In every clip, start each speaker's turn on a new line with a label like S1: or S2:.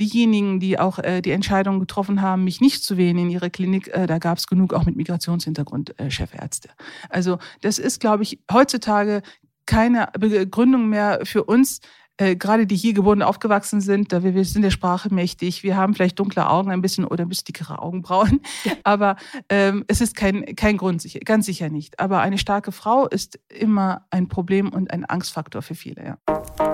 S1: diejenigen, die auch äh, die Entscheidung getroffen haben, mich nicht zu wählen in ihre Klinik, äh, da gab es genug auch mit Migrationshintergrund äh, Chefärzte. Also das ist, glaube ich, heutzutage keine Begründung mehr für uns, äh, gerade die hier geboren aufgewachsen sind, da wir, wir sind der Sprache mächtig, wir haben vielleicht dunkle Augen ein bisschen oder ein bisschen dickere Augenbrauen, aber ähm, es ist kein, kein Grund, sicher, ganz sicher nicht. Aber eine starke Frau ist immer ein Problem und ein Angstfaktor für viele. Ja.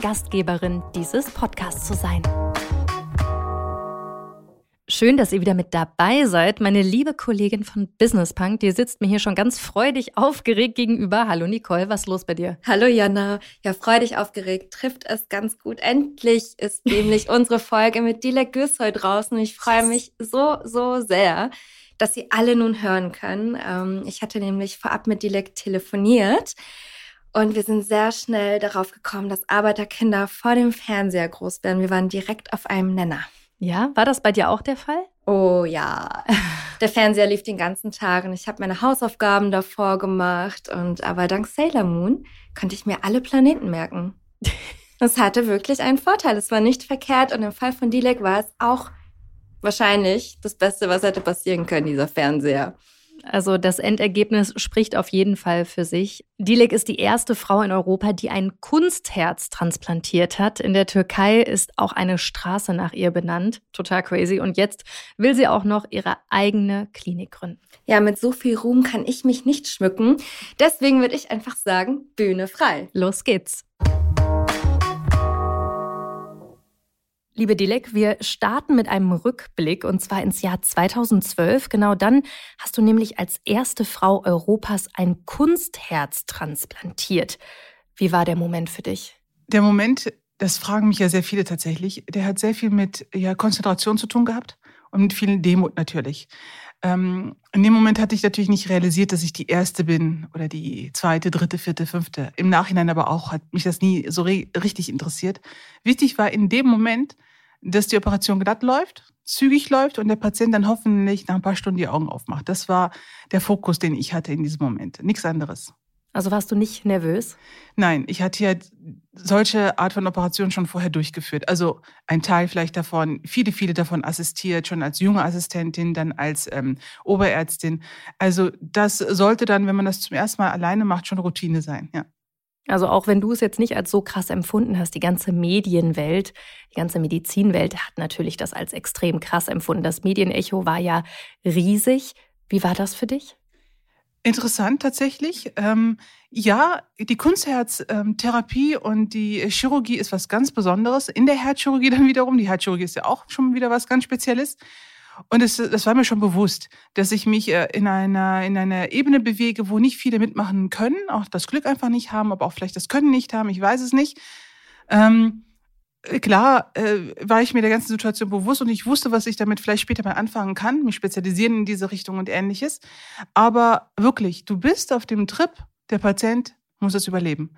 S2: Gastgeberin dieses Podcasts zu sein. Schön, dass ihr wieder mit dabei seid. Meine liebe Kollegin von Business Punk, die sitzt mir hier schon ganz freudig aufgeregt gegenüber. Hallo Nicole, was ist los bei dir?
S3: Hallo Jana. Ja, freudig aufgeregt trifft es ganz gut. Endlich ist nämlich unsere Folge mit Dilek Güssoy draußen. Ich freue mich so, so sehr, dass Sie alle nun hören können. Ähm, ich hatte nämlich vorab mit Dilek telefoniert. Und wir sind sehr schnell darauf gekommen, dass Arbeiterkinder vor dem Fernseher groß werden. Wir waren direkt auf einem Nenner.
S2: Ja, war das bei dir auch der Fall?
S3: Oh ja. Der Fernseher lief den ganzen Tag und ich habe meine Hausaufgaben davor gemacht. Und aber dank Sailor Moon konnte ich mir alle Planeten merken. Das hatte wirklich einen Vorteil. Es war nicht verkehrt und im Fall von Dilek war es auch wahrscheinlich das Beste, was hätte passieren können, dieser Fernseher.
S2: Also das Endergebnis spricht auf jeden Fall für sich. Dilek ist die erste Frau in Europa, die ein Kunstherz transplantiert hat. In der Türkei ist auch eine Straße nach ihr benannt. Total crazy. Und jetzt will sie auch noch ihre eigene Klinik gründen.
S3: Ja, mit so viel Ruhm kann ich mich nicht schmücken. Deswegen würde ich einfach sagen, Bühne frei.
S2: Los geht's. Liebe Dilek, wir starten mit einem Rückblick und zwar ins Jahr 2012. Genau dann hast du nämlich als erste Frau Europas ein Kunstherz transplantiert. Wie war der Moment für dich?
S1: Der Moment, das fragen mich ja sehr viele tatsächlich, der hat sehr viel mit ja, Konzentration zu tun gehabt und mit vielen Demut natürlich. Ähm, in dem Moment hatte ich natürlich nicht realisiert, dass ich die erste bin oder die zweite, dritte, vierte, fünfte. Im Nachhinein aber auch hat mich das nie so richtig interessiert. Wichtig war in dem Moment, dass die Operation glatt läuft, zügig läuft und der Patient dann hoffentlich nach ein paar Stunden die Augen aufmacht. Das war der Fokus, den ich hatte in diesem Moment. Nichts anderes.
S2: Also warst du nicht nervös?
S1: Nein, ich hatte ja solche Art von Operationen schon vorher durchgeführt. Also ein Teil vielleicht davon, viele, viele davon assistiert, schon als junge Assistentin, dann als ähm, Oberärztin. Also das sollte dann, wenn man das zum ersten Mal alleine macht, schon Routine sein, ja.
S2: Also auch wenn du es jetzt nicht als so krass empfunden hast, die ganze Medienwelt, die ganze Medizinwelt hat natürlich das als extrem krass empfunden. Das Medienecho war ja riesig. Wie war das für dich?
S1: Interessant tatsächlich. Ähm, ja, die Kunstherztherapie und die Chirurgie ist was ganz Besonderes. In der Herzchirurgie dann wiederum, die Herzchirurgie ist ja auch schon wieder was ganz Spezielles. Und es, das war mir schon bewusst, dass ich mich äh, in einer, in einer Ebene bewege, wo nicht viele mitmachen können, auch das Glück einfach nicht haben, aber auch vielleicht das Können nicht haben, ich weiß es nicht. Ähm, klar äh, war ich mir der ganzen Situation bewusst und ich wusste, was ich damit vielleicht später mal anfangen kann, mich spezialisieren in diese Richtung und ähnliches. Aber wirklich, du bist auf dem Trip, der Patient muss es überleben.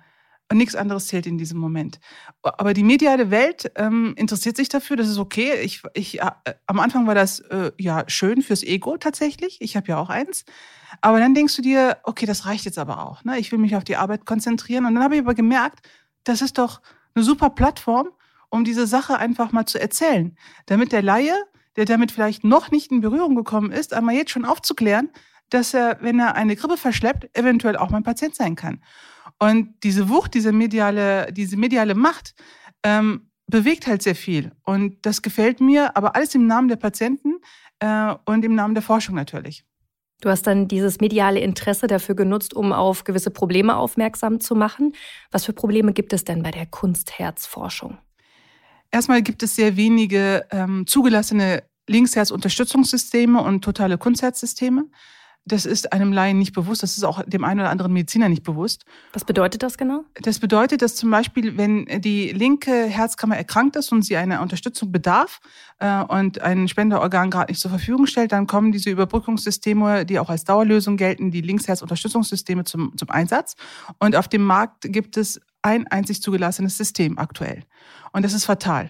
S1: Und nichts anderes zählt in diesem Moment. Aber die mediale Welt ähm, interessiert sich dafür, das ist okay. Ich, ich, äh, am Anfang war das äh, ja schön fürs Ego tatsächlich. Ich habe ja auch eins. Aber dann denkst du dir, okay, das reicht jetzt aber auch. Ne? Ich will mich auf die Arbeit konzentrieren. Und dann habe ich aber gemerkt, das ist doch eine super Plattform, um diese Sache einfach mal zu erzählen. Damit der Laie, der damit vielleicht noch nicht in Berührung gekommen ist, einmal jetzt schon aufzuklären, dass er, wenn er eine Grippe verschleppt, eventuell auch mein Patient sein kann. Und diese Wucht, diese mediale, diese mediale Macht ähm, bewegt halt sehr viel. Und das gefällt mir, aber alles im Namen der Patienten äh, und im Namen der Forschung natürlich.
S2: Du hast dann dieses mediale Interesse dafür genutzt, um auf gewisse Probleme aufmerksam zu machen. Was für Probleme gibt es denn bei der Kunstherzforschung?
S1: Erstmal gibt es sehr wenige ähm, zugelassene Linksherz-Unterstützungssysteme und totale Kunstherzsysteme. Das ist einem Laien nicht bewusst. Das ist auch dem einen oder anderen Mediziner nicht bewusst.
S2: Was bedeutet das genau?
S1: Das bedeutet, dass zum Beispiel, wenn die linke Herzkammer erkrankt ist und sie einer Unterstützung bedarf äh, und ein Spenderorgan gerade nicht zur Verfügung stellt, dann kommen diese Überbrückungssysteme, die auch als Dauerlösung gelten, die Linksherzunterstützungssysteme zum, zum Einsatz. Und auf dem Markt gibt es ein einzig zugelassenes System aktuell. Und das ist fatal.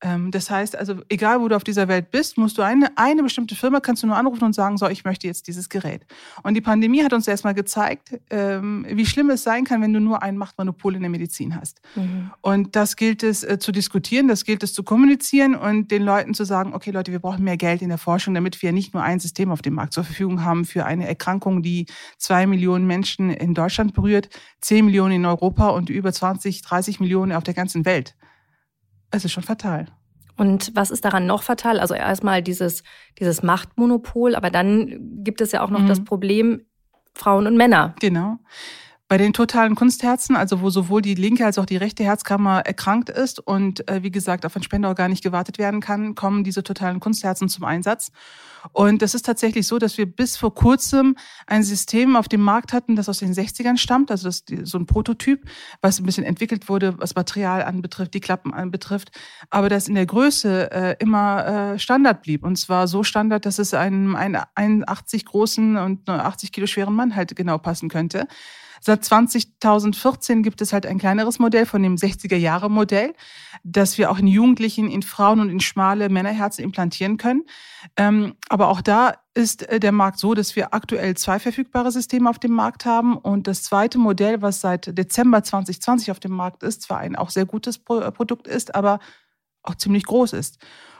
S1: Ähm, das heißt also, egal wo du auf dieser Welt bist, musst du eine, eine bestimmte Firma, kannst du nur anrufen und sagen, so, ich möchte jetzt dieses Gerät. Und die Pandemie hat uns erstmal gezeigt, ähm, wie schlimm es sein kann, wenn du nur ein Machtmonopol in der Medizin hast. Mhm. Und das gilt es äh, zu diskutieren, das gilt es zu kommunizieren und den Leuten zu sagen, okay Leute, wir brauchen mehr Geld in der Forschung, damit wir nicht nur ein System auf dem Markt zur Verfügung haben für eine Erkrankung, die zwei Millionen Menschen in Deutschland berührt, zehn Millionen in Europa und über 20, 30 Millionen auf der ganzen Welt. Es ist schon fatal.
S2: Und was ist daran noch fatal? Also erstmal dieses, dieses Machtmonopol, aber dann gibt es ja auch noch mhm. das Problem Frauen und Männer.
S1: Genau. Bei den totalen Kunstherzen, also wo sowohl die linke als auch die rechte Herzkammer erkrankt ist und äh, wie gesagt auf ein Spenderorgan nicht gewartet werden kann, kommen diese totalen Kunstherzen zum Einsatz. Und das ist tatsächlich so, dass wir bis vor kurzem ein System auf dem Markt hatten, das aus den 60ern stammt, also das so ein Prototyp, was ein bisschen entwickelt wurde, was Material anbetrifft, die Klappen anbetrifft, aber das in der Größe äh, immer äh, Standard blieb. Und zwar so Standard, dass es einem einen 81 großen und 80 Kilo schweren Mann halt genau passen könnte. Seit 2014 gibt es halt ein kleineres Modell von dem 60er-Jahre-Modell, das wir auch in Jugendlichen, in Frauen und in schmale Männerherzen implantieren können. Ähm, aber auch da ist äh, der Markt so, dass wir aktuell zwei verfügbare Systeme auf dem Markt haben. Und das zweite Modell, was seit Dezember 2020 auf dem Markt ist, zwar ein auch sehr gutes Produkt ist, aber auch ziemlich groß ist.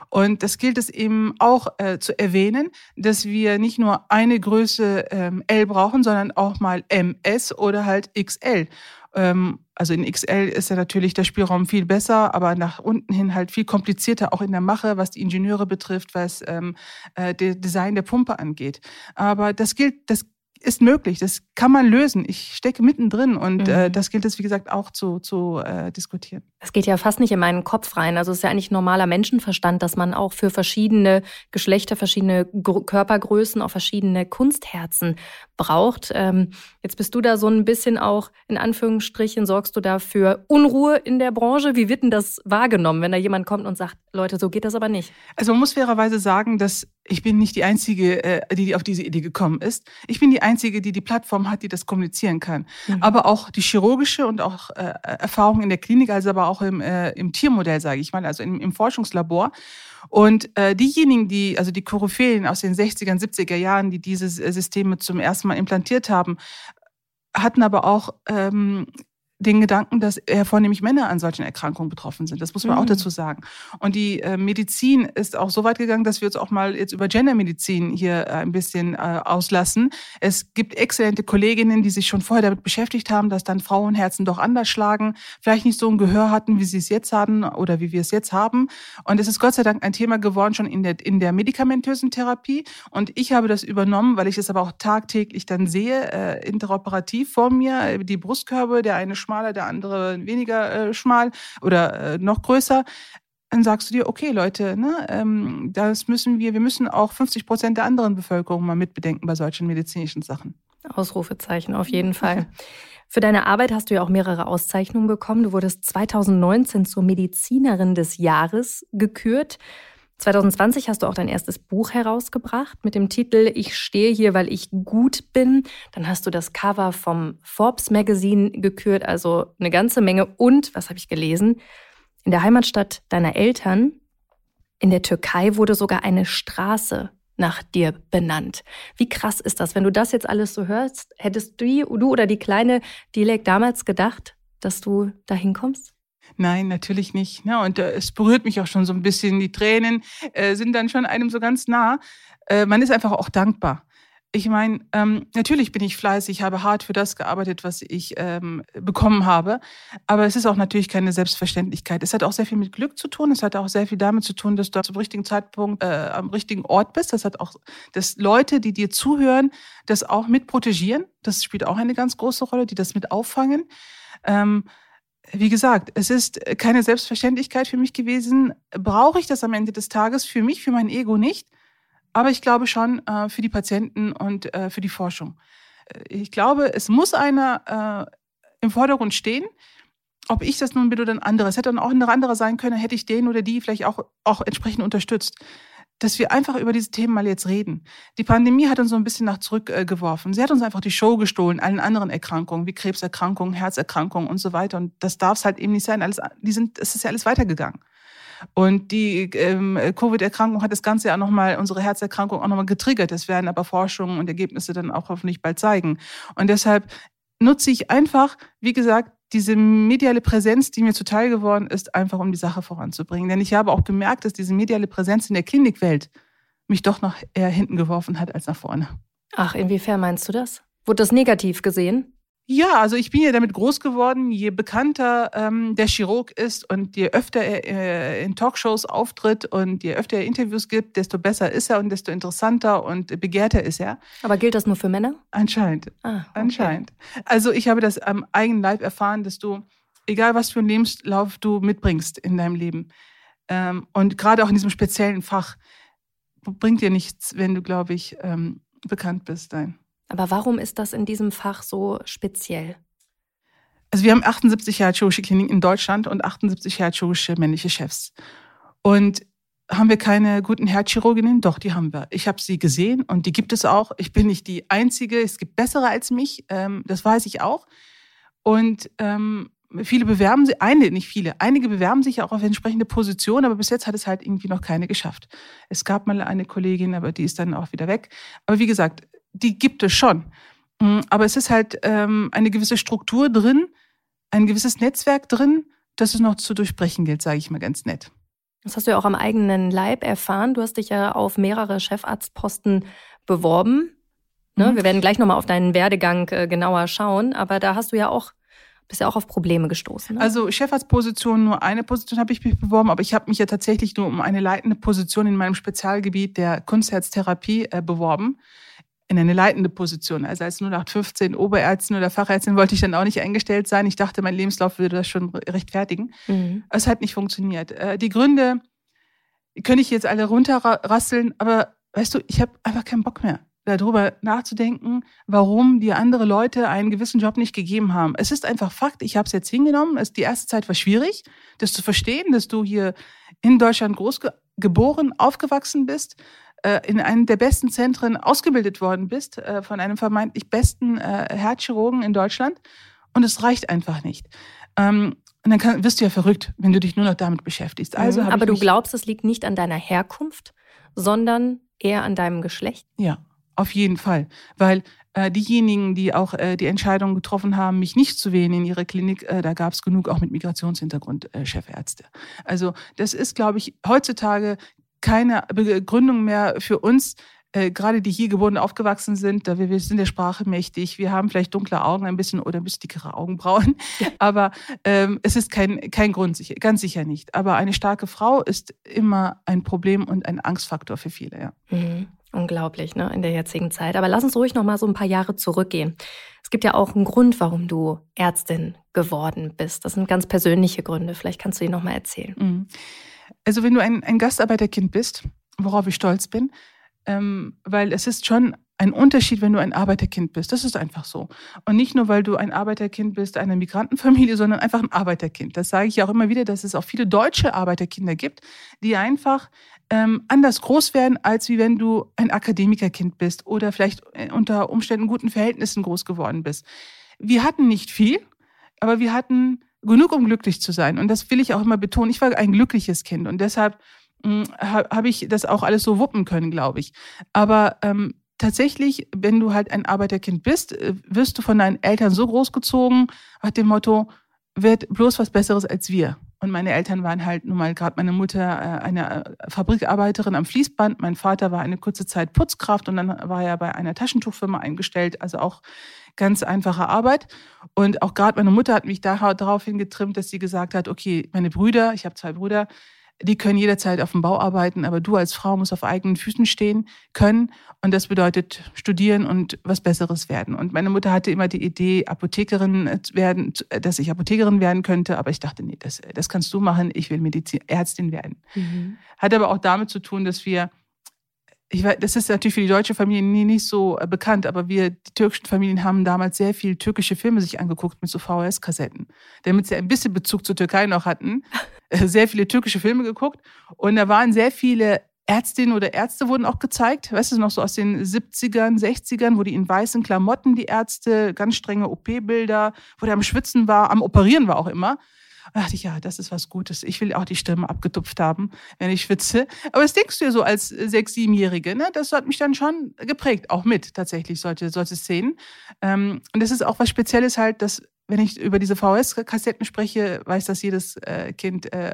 S1: Und das gilt es eben auch äh, zu erwähnen, dass wir nicht nur eine Größe ähm, L brauchen, sondern auch mal MS oder halt XL. Ähm, also in XL ist ja natürlich der Spielraum viel besser, aber nach unten hin halt viel komplizierter, auch in der Mache, was die Ingenieure betrifft, was ähm, äh, der Design der Pumpe angeht. Aber das gilt, das ist möglich, das kann man lösen. Ich stecke mittendrin und äh, mhm. äh, das gilt es, wie gesagt, auch zu, zu äh, diskutieren.
S2: Das geht ja fast nicht in meinen Kopf rein. Also es ist ja eigentlich normaler Menschenverstand, dass man auch für verschiedene Geschlechter, verschiedene Gr Körpergrößen auch verschiedene Kunstherzen braucht. Ähm, jetzt bist du da so ein bisschen auch, in Anführungsstrichen, sorgst du da für Unruhe in der Branche. Wie wird denn das wahrgenommen, wenn da jemand kommt und sagt, Leute, so geht das aber nicht?
S1: Also man muss fairerweise sagen, dass ich bin nicht die Einzige, äh, die auf diese Idee gekommen ist. Ich bin die Einzige, die die Plattform hat, die das kommunizieren kann. Mhm. Aber auch die chirurgische und auch äh, Erfahrung in der Klinik, also aber auch im, äh, im Tiermodell, sage ich mal, also im, im Forschungslabor. Und äh, diejenigen, die, also die Koryphäen aus den 60er, 70er Jahren, die diese Systeme zum ersten Mal implantiert haben, hatten aber auch ähm, den Gedanken, dass eher vornehmlich Männer an solchen Erkrankungen betroffen sind. Das muss man mhm. auch dazu sagen. Und die äh, Medizin ist auch so weit gegangen, dass wir uns auch mal jetzt über Gendermedizin hier äh, ein bisschen äh, auslassen. Es gibt exzellente Kolleginnen, die sich schon vorher damit beschäftigt haben, dass dann Frauenherzen doch anders schlagen, vielleicht nicht so ein Gehör hatten, wie sie es jetzt hatten oder wie wir es jetzt haben. Und es ist Gott sei Dank ein Thema geworden schon in der, in der medikamentösen Therapie. Und ich habe das übernommen, weil ich es aber auch tagtäglich dann sehe, äh, interoperativ vor mir, die Brustkörbe, der eine schmaler, der andere weniger äh, schmal oder äh, noch größer, dann sagst du dir, okay, Leute, ne, ähm, das müssen wir, wir müssen auch 50 Prozent der anderen Bevölkerung mal mitbedenken bei solchen medizinischen Sachen.
S2: Ausrufezeichen, auf jeden Fall. Für deine Arbeit hast du ja auch mehrere Auszeichnungen bekommen. Du wurdest 2019 zur Medizinerin des Jahres gekürt. 2020 hast du auch dein erstes Buch herausgebracht mit dem Titel Ich stehe hier, weil ich gut bin. Dann hast du das Cover vom Forbes Magazine gekürt, also eine ganze Menge. Und, was habe ich gelesen? In der Heimatstadt deiner Eltern, in der Türkei, wurde sogar eine Straße nach dir benannt. Wie krass ist das? Wenn du das jetzt alles so hörst, hättest du, du oder die kleine Dilek damals gedacht, dass du da hinkommst?
S1: Nein, natürlich nicht. Ja, und äh, es berührt mich auch schon so ein bisschen. Die Tränen äh, sind dann schon einem so ganz nah. Äh, man ist einfach auch dankbar. Ich meine, ähm, natürlich bin ich fleißig, habe hart für das gearbeitet, was ich ähm, bekommen habe. Aber es ist auch natürlich keine Selbstverständlichkeit. Es hat auch sehr viel mit Glück zu tun. Es hat auch sehr viel damit zu tun, dass du zum richtigen Zeitpunkt äh, am richtigen Ort bist. Das hat auch, dass Leute, die dir zuhören, das auch mit protegieren. Das spielt auch eine ganz große Rolle, die das mit auffangen. Ähm, wie gesagt, es ist keine Selbstverständlichkeit für mich gewesen. Brauche ich das am Ende des Tages für mich, für mein Ego nicht? aber ich glaube schon äh, für die Patienten und äh, für die Forschung. Äh, ich glaube, es muss einer äh, im Vordergrund stehen. Ob ich das nun bin oder ein anderer. Es hätte dann auch ein anderer sein können, hätte ich den oder die vielleicht auch, auch entsprechend unterstützt dass wir einfach über diese Themen mal jetzt reden. Die Pandemie hat uns so ein bisschen nach zurückgeworfen. Äh, Sie hat uns einfach die Show gestohlen, allen anderen Erkrankungen, wie Krebserkrankungen, Herzerkrankungen und so weiter. Und das darf es halt eben nicht sein. Alles, die sind, es ist ja alles weitergegangen. Und die ähm, Covid-Erkrankung hat das Ganze ja nochmal, unsere Herzerkrankung auch nochmal getriggert. Das werden aber Forschungen und Ergebnisse dann auch hoffentlich bald zeigen. Und deshalb nutze ich einfach, wie gesagt, diese mediale Präsenz, die mir zuteil geworden ist, einfach um die Sache voranzubringen. Denn ich habe auch gemerkt, dass diese mediale Präsenz in der Klinikwelt mich doch noch eher hinten geworfen hat als nach vorne.
S2: Ach, inwiefern meinst du das? Wurde das negativ gesehen?
S1: Ja, also ich bin ja damit groß geworden, je bekannter ähm, der Chirurg ist und je öfter er äh, in Talkshows auftritt und je öfter er Interviews gibt, desto besser ist er und desto interessanter und begehrter ist er.
S2: Aber gilt das nur für Männer?
S1: Anscheinend. Ah, okay. Anscheinend. Also ich habe das am eigenen Leib erfahren, dass du, egal was für einen Lebenslauf du mitbringst in deinem Leben, ähm, und gerade auch in diesem speziellen Fach, bringt dir nichts, wenn du, glaube ich, ähm, bekannt bist. Nein.
S2: Aber warum ist das in diesem Fach so speziell?
S1: Also wir haben 78 herzchirurgische Kliniken in Deutschland und 78 herzchirurgische männliche Chefs. Und haben wir keine guten Herzchirurginnen? Doch, die haben wir. Ich habe sie gesehen und die gibt es auch. Ich bin nicht die Einzige. Es gibt bessere als mich. Ähm, das weiß ich auch. Und ähm, viele bewerben sich, eine, nicht viele, einige bewerben sich auch auf entsprechende Positionen, aber bis jetzt hat es halt irgendwie noch keine geschafft. Es gab mal eine Kollegin, aber die ist dann auch wieder weg. Aber wie gesagt, die gibt es schon. Mm, aber es ist halt ähm, eine gewisse Struktur drin, ein gewisses Netzwerk drin, das es noch zu durchbrechen gilt, sage ich mal ganz nett.
S2: Das hast du ja auch am eigenen Leib erfahren. Du hast dich ja auf mehrere Chefarztposten beworben. Ne? Mhm. Wir werden gleich nochmal auf deinen Werdegang äh, genauer schauen, aber da hast du ja auch bist ja auch auf Probleme gestoßen. Ne?
S1: Also Chefarztposition, nur eine Position habe ich mich beworben, aber ich habe mich ja tatsächlich nur um eine leitende Position in meinem Spezialgebiet der Kunstherztherapie äh, beworben in eine leitende Position. Also als 0815 Oberärztin oder Fachärztin wollte ich dann auch nicht eingestellt sein. Ich dachte, mein Lebenslauf würde das schon rechtfertigen. Mhm. Es hat nicht funktioniert. Äh, die Gründe könnte ich jetzt alle runterrasseln, aber weißt du, ich habe einfach keinen Bock mehr darüber nachzudenken, warum die andere Leute einen gewissen Job nicht gegeben haben. Es ist einfach Fakt, ich habe es jetzt hingenommen. Es, die erste Zeit war schwierig, das zu verstehen, dass du hier in Deutschland groß geboren, aufgewachsen bist, in einem der besten Zentren ausgebildet worden bist, äh, von einem vermeintlich besten äh, Herzchirurgen in Deutschland. Und es reicht einfach nicht. Ähm, und dann kann, wirst du ja verrückt, wenn du dich nur noch damit beschäftigst.
S2: Also mhm, Aber du glaubst, es liegt nicht an deiner Herkunft, sondern eher an deinem Geschlecht?
S1: Ja, auf jeden Fall. Weil äh, diejenigen, die auch äh, die Entscheidung getroffen haben, mich nicht zu wählen in ihrer Klinik, äh, da gab es genug auch mit Migrationshintergrund äh, Chefärzte. Also das ist, glaube ich, heutzutage keine Begründung mehr für uns, äh, gerade die hier geboren und aufgewachsen sind, da wir, wir sind der Sprache mächtig, wir haben vielleicht dunkle Augen ein bisschen oder ein bisschen dickere Augenbrauen, aber ähm, es ist kein, kein Grund, sicher, ganz sicher nicht. Aber eine starke Frau ist immer ein Problem und ein Angstfaktor für viele, ja.
S2: Mhm. Unglaublich, ne, in der jetzigen Zeit. Aber lass uns ruhig noch mal so ein paar Jahre zurückgehen. Es gibt ja auch einen Grund, warum du Ärztin geworden bist. Das sind ganz persönliche Gründe. Vielleicht kannst du die noch mal erzählen. Mhm.
S1: Also wenn du ein, ein Gastarbeiterkind bist, worauf ich stolz bin, ähm, weil es ist schon ein Unterschied, wenn du ein Arbeiterkind bist. Das ist einfach so. Und nicht nur, weil du ein Arbeiterkind bist einer Migrantenfamilie, sondern einfach ein Arbeiterkind. Das sage ich auch immer wieder, dass es auch viele deutsche Arbeiterkinder gibt, die einfach ähm, anders groß werden, als wie wenn du ein Akademikerkind bist oder vielleicht äh, unter Umständen guten Verhältnissen groß geworden bist. Wir hatten nicht viel, aber wir hatten genug, um glücklich zu sein. Und das will ich auch immer betonen. Ich war ein glückliches Kind und deshalb hm, habe ich das auch alles so wuppen können, glaube ich. Aber ähm, tatsächlich, wenn du halt ein Arbeiterkind bist, äh, wirst du von deinen Eltern so großgezogen, nach dem Motto, wird bloß was Besseres als wir. Und meine Eltern waren halt nun mal gerade meine Mutter äh, eine äh, Fabrikarbeiterin am Fließband, mein Vater war eine kurze Zeit Putzkraft und dann war er bei einer Taschentuchfirma eingestellt, also auch ganz einfache Arbeit. Und auch gerade meine Mutter hat mich daraufhin getrimmt, dass sie gesagt hat, okay, meine Brüder, ich habe zwei Brüder, die können jederzeit auf dem Bau arbeiten, aber du als Frau musst auf eigenen Füßen stehen können. Und das bedeutet studieren und was Besseres werden. Und meine Mutter hatte immer die Idee, Apothekerin werden, dass ich Apothekerin werden könnte. Aber ich dachte, nee, das, das kannst du machen. Ich will Medizin, Ärztin werden. Mhm. Hat aber auch damit zu tun, dass wir ich weiß, das ist natürlich für die deutsche Familie nie, nicht so äh, bekannt, aber wir, die türkischen Familien, haben damals sehr viel türkische Filme sich angeguckt mit so VHS-Kassetten, damit sie ein bisschen Bezug zur Türkei noch hatten. Äh, sehr viele türkische Filme geguckt und da waren sehr viele Ärztinnen oder Ärzte wurden auch gezeigt, weißt du, noch so aus den 70ern, 60ern, wo die in weißen Klamotten, die Ärzte, ganz strenge OP-Bilder, wo der am Schwitzen war, am Operieren war auch immer. Da dachte ich, ja, das ist was Gutes. Ich will auch die Stimme abgetupft haben, wenn ich schwitze. Aber das denkst du ja so als sechs-, siebenjährige, ne? Das hat mich dann schon geprägt, auch mit tatsächlich solche, solche Szenen. Ähm, und das ist auch was Spezielles halt, dass wenn ich über diese VHS-Kassetten spreche, weiß das jedes äh, Kind, äh,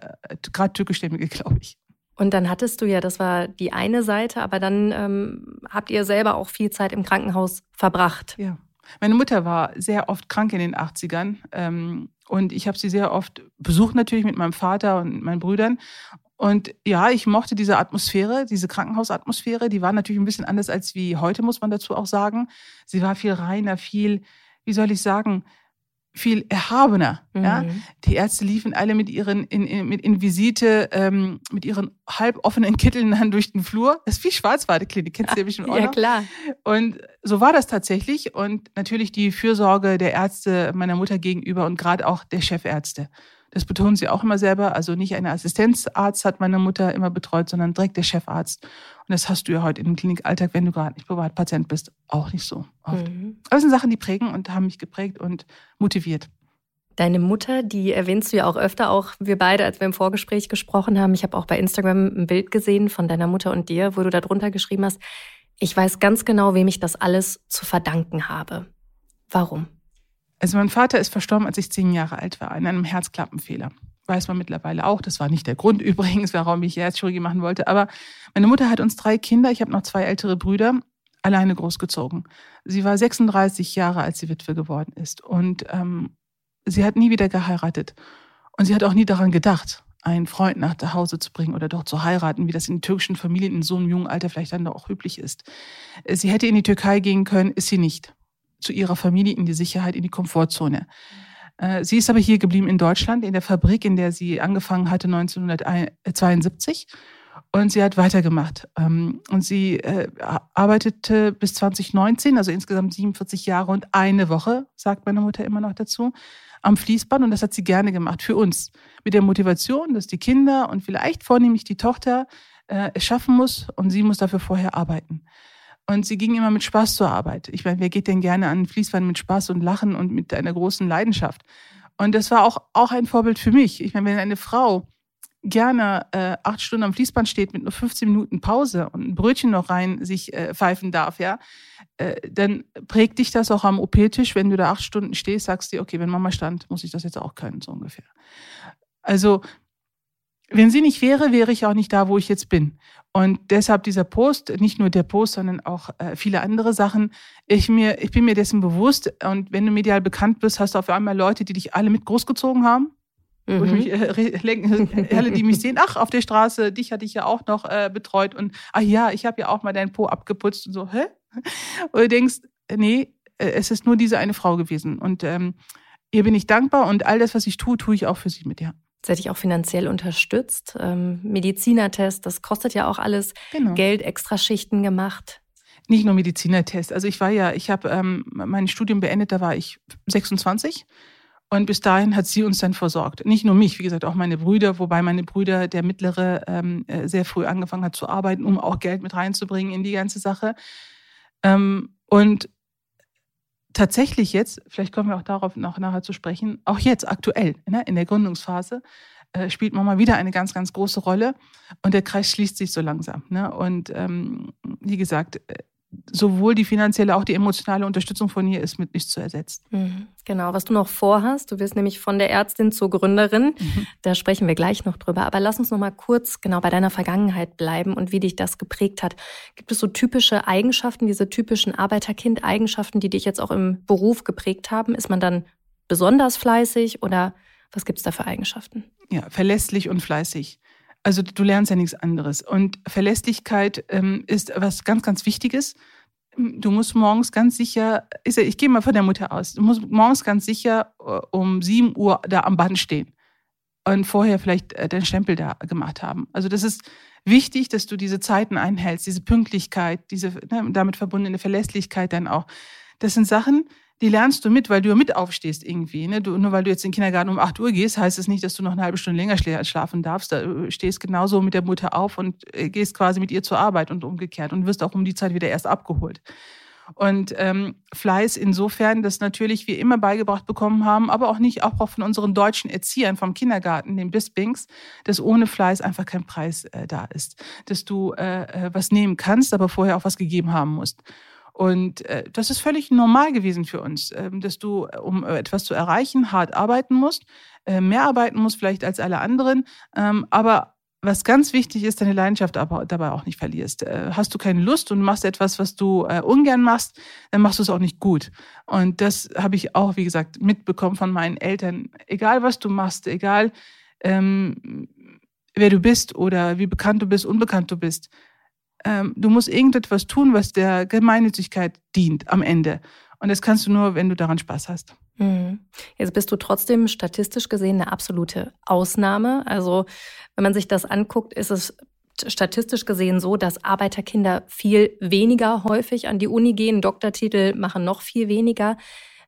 S1: gerade türkischstämmige, glaube ich.
S2: Und dann hattest du ja, das war die eine Seite, aber dann ähm, habt ihr selber auch viel Zeit im Krankenhaus verbracht.
S1: Ja. Meine Mutter war sehr oft krank in den 80ern ähm, und ich habe sie sehr oft besucht natürlich mit meinem Vater und meinen Brüdern. Und ja, ich mochte diese Atmosphäre, diese Krankenhausatmosphäre. Die war natürlich ein bisschen anders als wie heute, muss man dazu auch sagen. Sie war viel reiner, viel, wie soll ich sagen, viel erhabener. Mhm. Ja? Die Ärzte liefen alle mit ihren in, in, mit in Visite, ähm, mit ihren halboffenen Kitteln dann durch den Flur. Das ist wie Schwarzwaldeklinik, kennst du ja bestimmt auch
S2: Ja, klar.
S1: Und so war das tatsächlich. Und natürlich die Fürsorge der Ärzte meiner Mutter gegenüber und gerade auch der Chefärzte. Das betonen sie auch immer selber. Also nicht ein Assistenzarzt hat meine Mutter immer betreut, sondern direkt der Chefarzt. Und das hast du ja heute im Klinikalltag, wenn du gerade nicht Privatpatient bist, auch nicht so oft. Mhm. Aber es sind Sachen, die prägen und haben mich geprägt und motiviert.
S2: Deine Mutter, die erwähnst du ja auch öfter, auch wir beide, als wir im Vorgespräch gesprochen haben. Ich habe auch bei Instagram ein Bild gesehen von deiner Mutter und dir, wo du da drunter geschrieben hast, ich weiß ganz genau, wem ich das alles zu verdanken habe. Warum?
S1: Also mein Vater ist verstorben, als ich zehn Jahre alt war, an einem Herzklappenfehler. Weiß man mittlerweile auch. Das war nicht der Grund übrigens, warum ich Herzchirurgie machen wollte. Aber meine Mutter hat uns drei Kinder. Ich habe noch zwei ältere Brüder alleine großgezogen. Sie war 36 Jahre, als sie Witwe geworden ist. Und ähm, sie hat nie wieder geheiratet. Und sie hat auch nie daran gedacht, einen Freund nach Hause zu bringen oder doch zu heiraten, wie das in türkischen Familien in so einem jungen Alter vielleicht dann auch üblich ist. Sie hätte in die Türkei gehen können, ist sie nicht zu ihrer Familie in die Sicherheit, in die Komfortzone. Äh, sie ist aber hier geblieben in Deutschland, in der Fabrik, in der sie angefangen hatte 1972. Und sie hat weitergemacht. Ähm, und sie äh, arbeitete bis 2019, also insgesamt 47 Jahre und eine Woche, sagt meine Mutter immer noch dazu, am Fließband. Und das hat sie gerne gemacht für uns. Mit der Motivation, dass die Kinder und vielleicht vornehmlich die Tochter äh, es schaffen muss und sie muss dafür vorher arbeiten. Und sie ging immer mit Spaß zur Arbeit. Ich meine, wer geht denn gerne an Fließband mit Spaß und Lachen und mit einer großen Leidenschaft? Und das war auch, auch ein Vorbild für mich. Ich meine, wenn eine Frau gerne äh, acht Stunden am Fließband steht mit nur 15 Minuten Pause und ein Brötchen noch rein sich äh, pfeifen darf, ja, äh, dann prägt dich das auch am OP-Tisch, wenn du da acht Stunden stehst, sagst du dir, okay, wenn Mama stand, muss ich das jetzt auch können, so ungefähr. Also wenn sie nicht wäre, wäre ich auch nicht da, wo ich jetzt bin. Und deshalb dieser Post, nicht nur der Post, sondern auch äh, viele andere Sachen. Ich, mir, ich bin mir dessen bewusst. Und wenn du medial bekannt bist, hast du auf einmal Leute, die dich alle mit großgezogen haben. Mhm. Ich mich, äh, alle, die mich sehen, ach, auf der Straße, dich hatte ich ja auch noch äh, betreut. Und ach ja, ich habe ja auch mal deinen Po abgeputzt und so, hä? Und du denkst, nee, äh, es ist nur diese eine Frau gewesen. Und ähm, ihr bin ich dankbar und all das, was ich tue, tue ich auch für sie mit, ja.
S2: Dich auch finanziell unterstützt. Ähm, Medizinertest, das kostet ja auch alles genau. Geld, Extraschichten gemacht.
S1: Nicht nur Medizinertest. Also ich war ja, ich habe ähm, mein Studium beendet, da war ich 26. Und bis dahin hat sie uns dann versorgt. Nicht nur mich, wie gesagt, auch meine Brüder, wobei meine Brüder, der mittlere, ähm, äh, sehr früh angefangen hat zu arbeiten, um auch Geld mit reinzubringen in die ganze Sache. Ähm, und tatsächlich jetzt, vielleicht kommen wir auch darauf noch nachher zu sprechen, auch jetzt aktuell ne, in der Gründungsphase äh, spielt Mama wieder eine ganz, ganz große Rolle und der Kreis schließt sich so langsam. Ne? Und ähm, wie gesagt, äh, sowohl die finanzielle, auch die emotionale Unterstützung von ihr ist mit nichts zu ersetzen.
S2: Mhm. Genau, was du noch vorhast, du wirst nämlich von der Ärztin zur Gründerin, mhm. da sprechen wir gleich noch drüber, aber lass uns noch mal kurz genau bei deiner Vergangenheit bleiben und wie dich das geprägt hat. Gibt es so typische Eigenschaften, diese typischen Arbeiterkind-Eigenschaften, die dich jetzt auch im Beruf geprägt haben? Ist man dann besonders fleißig oder was gibt es da für Eigenschaften?
S1: Ja, verlässlich und fleißig. Also du lernst ja nichts anderes. Und Verlässlichkeit ähm, ist was ganz, ganz Wichtiges. Du musst morgens ganz sicher, ich, ich gehe mal von der Mutter aus, du musst morgens ganz sicher äh, um 7 Uhr da am Band stehen. und vorher vielleicht äh, den Stempel da gemacht haben. Also das ist wichtig, dass du diese Zeiten einhältst, diese Pünktlichkeit, diese ne, damit verbundene Verlässlichkeit dann auch. Das sind Sachen, die lernst du mit, weil du mit aufstehst irgendwie. Ne? Du, nur weil du jetzt in den Kindergarten um 8 Uhr gehst, heißt es das nicht, dass du noch eine halbe Stunde länger schlafen darfst. Da äh, stehst genauso mit der Mutter auf und äh, gehst quasi mit ihr zur Arbeit und umgekehrt und wirst auch um die Zeit wieder erst abgeholt. Und ähm, Fleiß insofern, dass natürlich wir immer beigebracht bekommen haben, aber auch nicht auch von unseren deutschen Erziehern vom Kindergarten, den Bispings, dass ohne Fleiß einfach kein Preis äh, da ist. Dass du äh, äh, was nehmen kannst, aber vorher auch was gegeben haben musst. Und äh, das ist völlig normal gewesen für uns, äh, dass du, äh, um äh, etwas zu erreichen, hart arbeiten musst, äh, mehr arbeiten musst vielleicht als alle anderen, ähm, aber was ganz wichtig ist, deine Leidenschaft aber dabei auch nicht verlierst. Äh, hast du keine Lust und machst etwas, was du äh, ungern machst, dann machst du es auch nicht gut. Und das habe ich auch, wie gesagt, mitbekommen von meinen Eltern. Egal, was du machst, egal, ähm, wer du bist oder wie bekannt du bist, unbekannt du bist, ähm, du musst irgendetwas tun, was der Gemeinnützigkeit dient am Ende. Und das kannst du nur, wenn du daran Spaß hast.
S2: Mhm. Jetzt bist du trotzdem statistisch gesehen eine absolute Ausnahme. Also wenn man sich das anguckt, ist es statistisch gesehen so, dass Arbeiterkinder viel weniger häufig an die Uni gehen. Doktortitel machen noch viel weniger.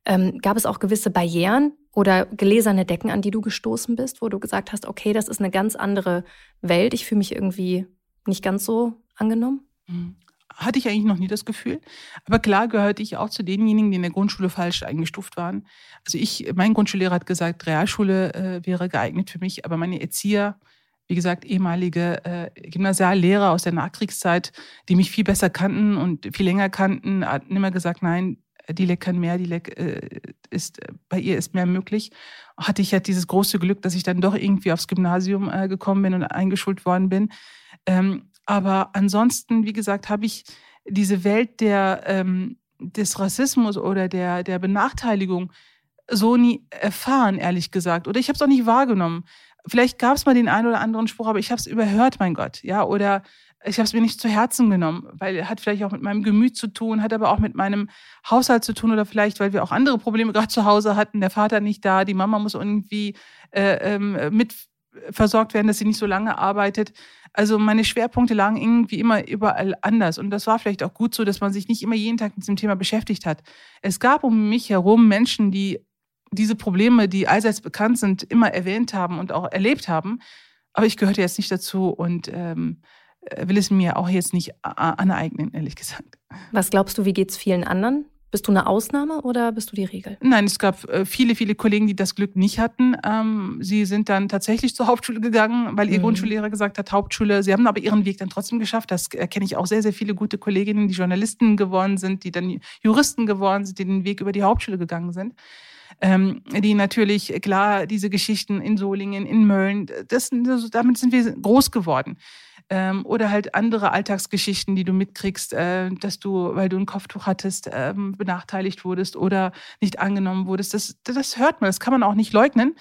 S2: Ähm, gab es auch gewisse Barrieren oder gelesene Decken, an die du gestoßen bist, wo du gesagt hast, okay, das ist eine ganz andere Welt. Ich fühle mich irgendwie nicht ganz so angenommen?
S1: Mhm hatte ich eigentlich noch nie das Gefühl. Aber klar gehörte ich auch zu denjenigen, die in der Grundschule falsch eingestuft waren. Also ich, mein Grundschullehrer hat gesagt, Realschule äh, wäre geeignet für mich, aber meine Erzieher, wie gesagt, ehemalige äh, Gymnasiallehrer aus der Nachkriegszeit, die mich viel besser kannten und viel länger kannten, hatten immer gesagt, nein, Dilek kann mehr, Dilek äh, ist, bei ihr ist mehr möglich. Hatte ich halt dieses große Glück, dass ich dann doch irgendwie aufs Gymnasium äh, gekommen bin und eingeschult worden bin. Ähm, aber ansonsten, wie gesagt, habe ich diese Welt der, ähm, des Rassismus oder der, der Benachteiligung so nie erfahren, ehrlich gesagt. Oder ich habe es auch nicht wahrgenommen. Vielleicht gab es mal den einen oder anderen Spruch, aber ich habe es überhört, mein Gott. Ja, oder ich habe es mir nicht zu Herzen genommen, weil hat vielleicht auch mit meinem Gemüt zu tun, hat aber auch mit meinem Haushalt zu tun oder vielleicht, weil wir auch andere Probleme gerade zu Hause hatten. Der Vater nicht da, die Mama muss irgendwie äh, ähm, mit versorgt werden, dass sie nicht so lange arbeitet. Also meine Schwerpunkte lagen irgendwie immer überall anders. Und das war vielleicht auch gut so, dass man sich nicht immer jeden Tag mit diesem Thema beschäftigt hat. Es gab um mich herum Menschen, die diese Probleme, die allseits bekannt sind, immer erwähnt haben und auch erlebt haben. Aber ich gehörte jetzt nicht dazu und ähm, will es mir auch jetzt nicht aneignen, ehrlich gesagt.
S2: Was glaubst du, wie geht es vielen anderen? Bist du eine Ausnahme oder bist du die Regel?
S1: Nein, es gab äh, viele, viele Kollegen, die das Glück nicht hatten. Ähm, sie sind dann tatsächlich zur Hauptschule gegangen, weil ihr mhm. Grundschullehrer gesagt hat, Hauptschule. Sie haben aber ihren Weg dann trotzdem geschafft. Das erkenne ich auch sehr, sehr viele gute Kolleginnen, die Journalisten geworden sind, die dann Juristen geworden sind, die den Weg über die Hauptschule gegangen sind. Ähm, die natürlich, klar, diese Geschichten in Solingen, in Mölln, das, das, damit sind wir groß geworden ähm, oder halt andere Alltagsgeschichten, die du mitkriegst, äh, dass du, weil du ein Kopftuch hattest, ähm, benachteiligt wurdest oder nicht angenommen wurdest. Das, das hört man, das kann man auch nicht leugnen.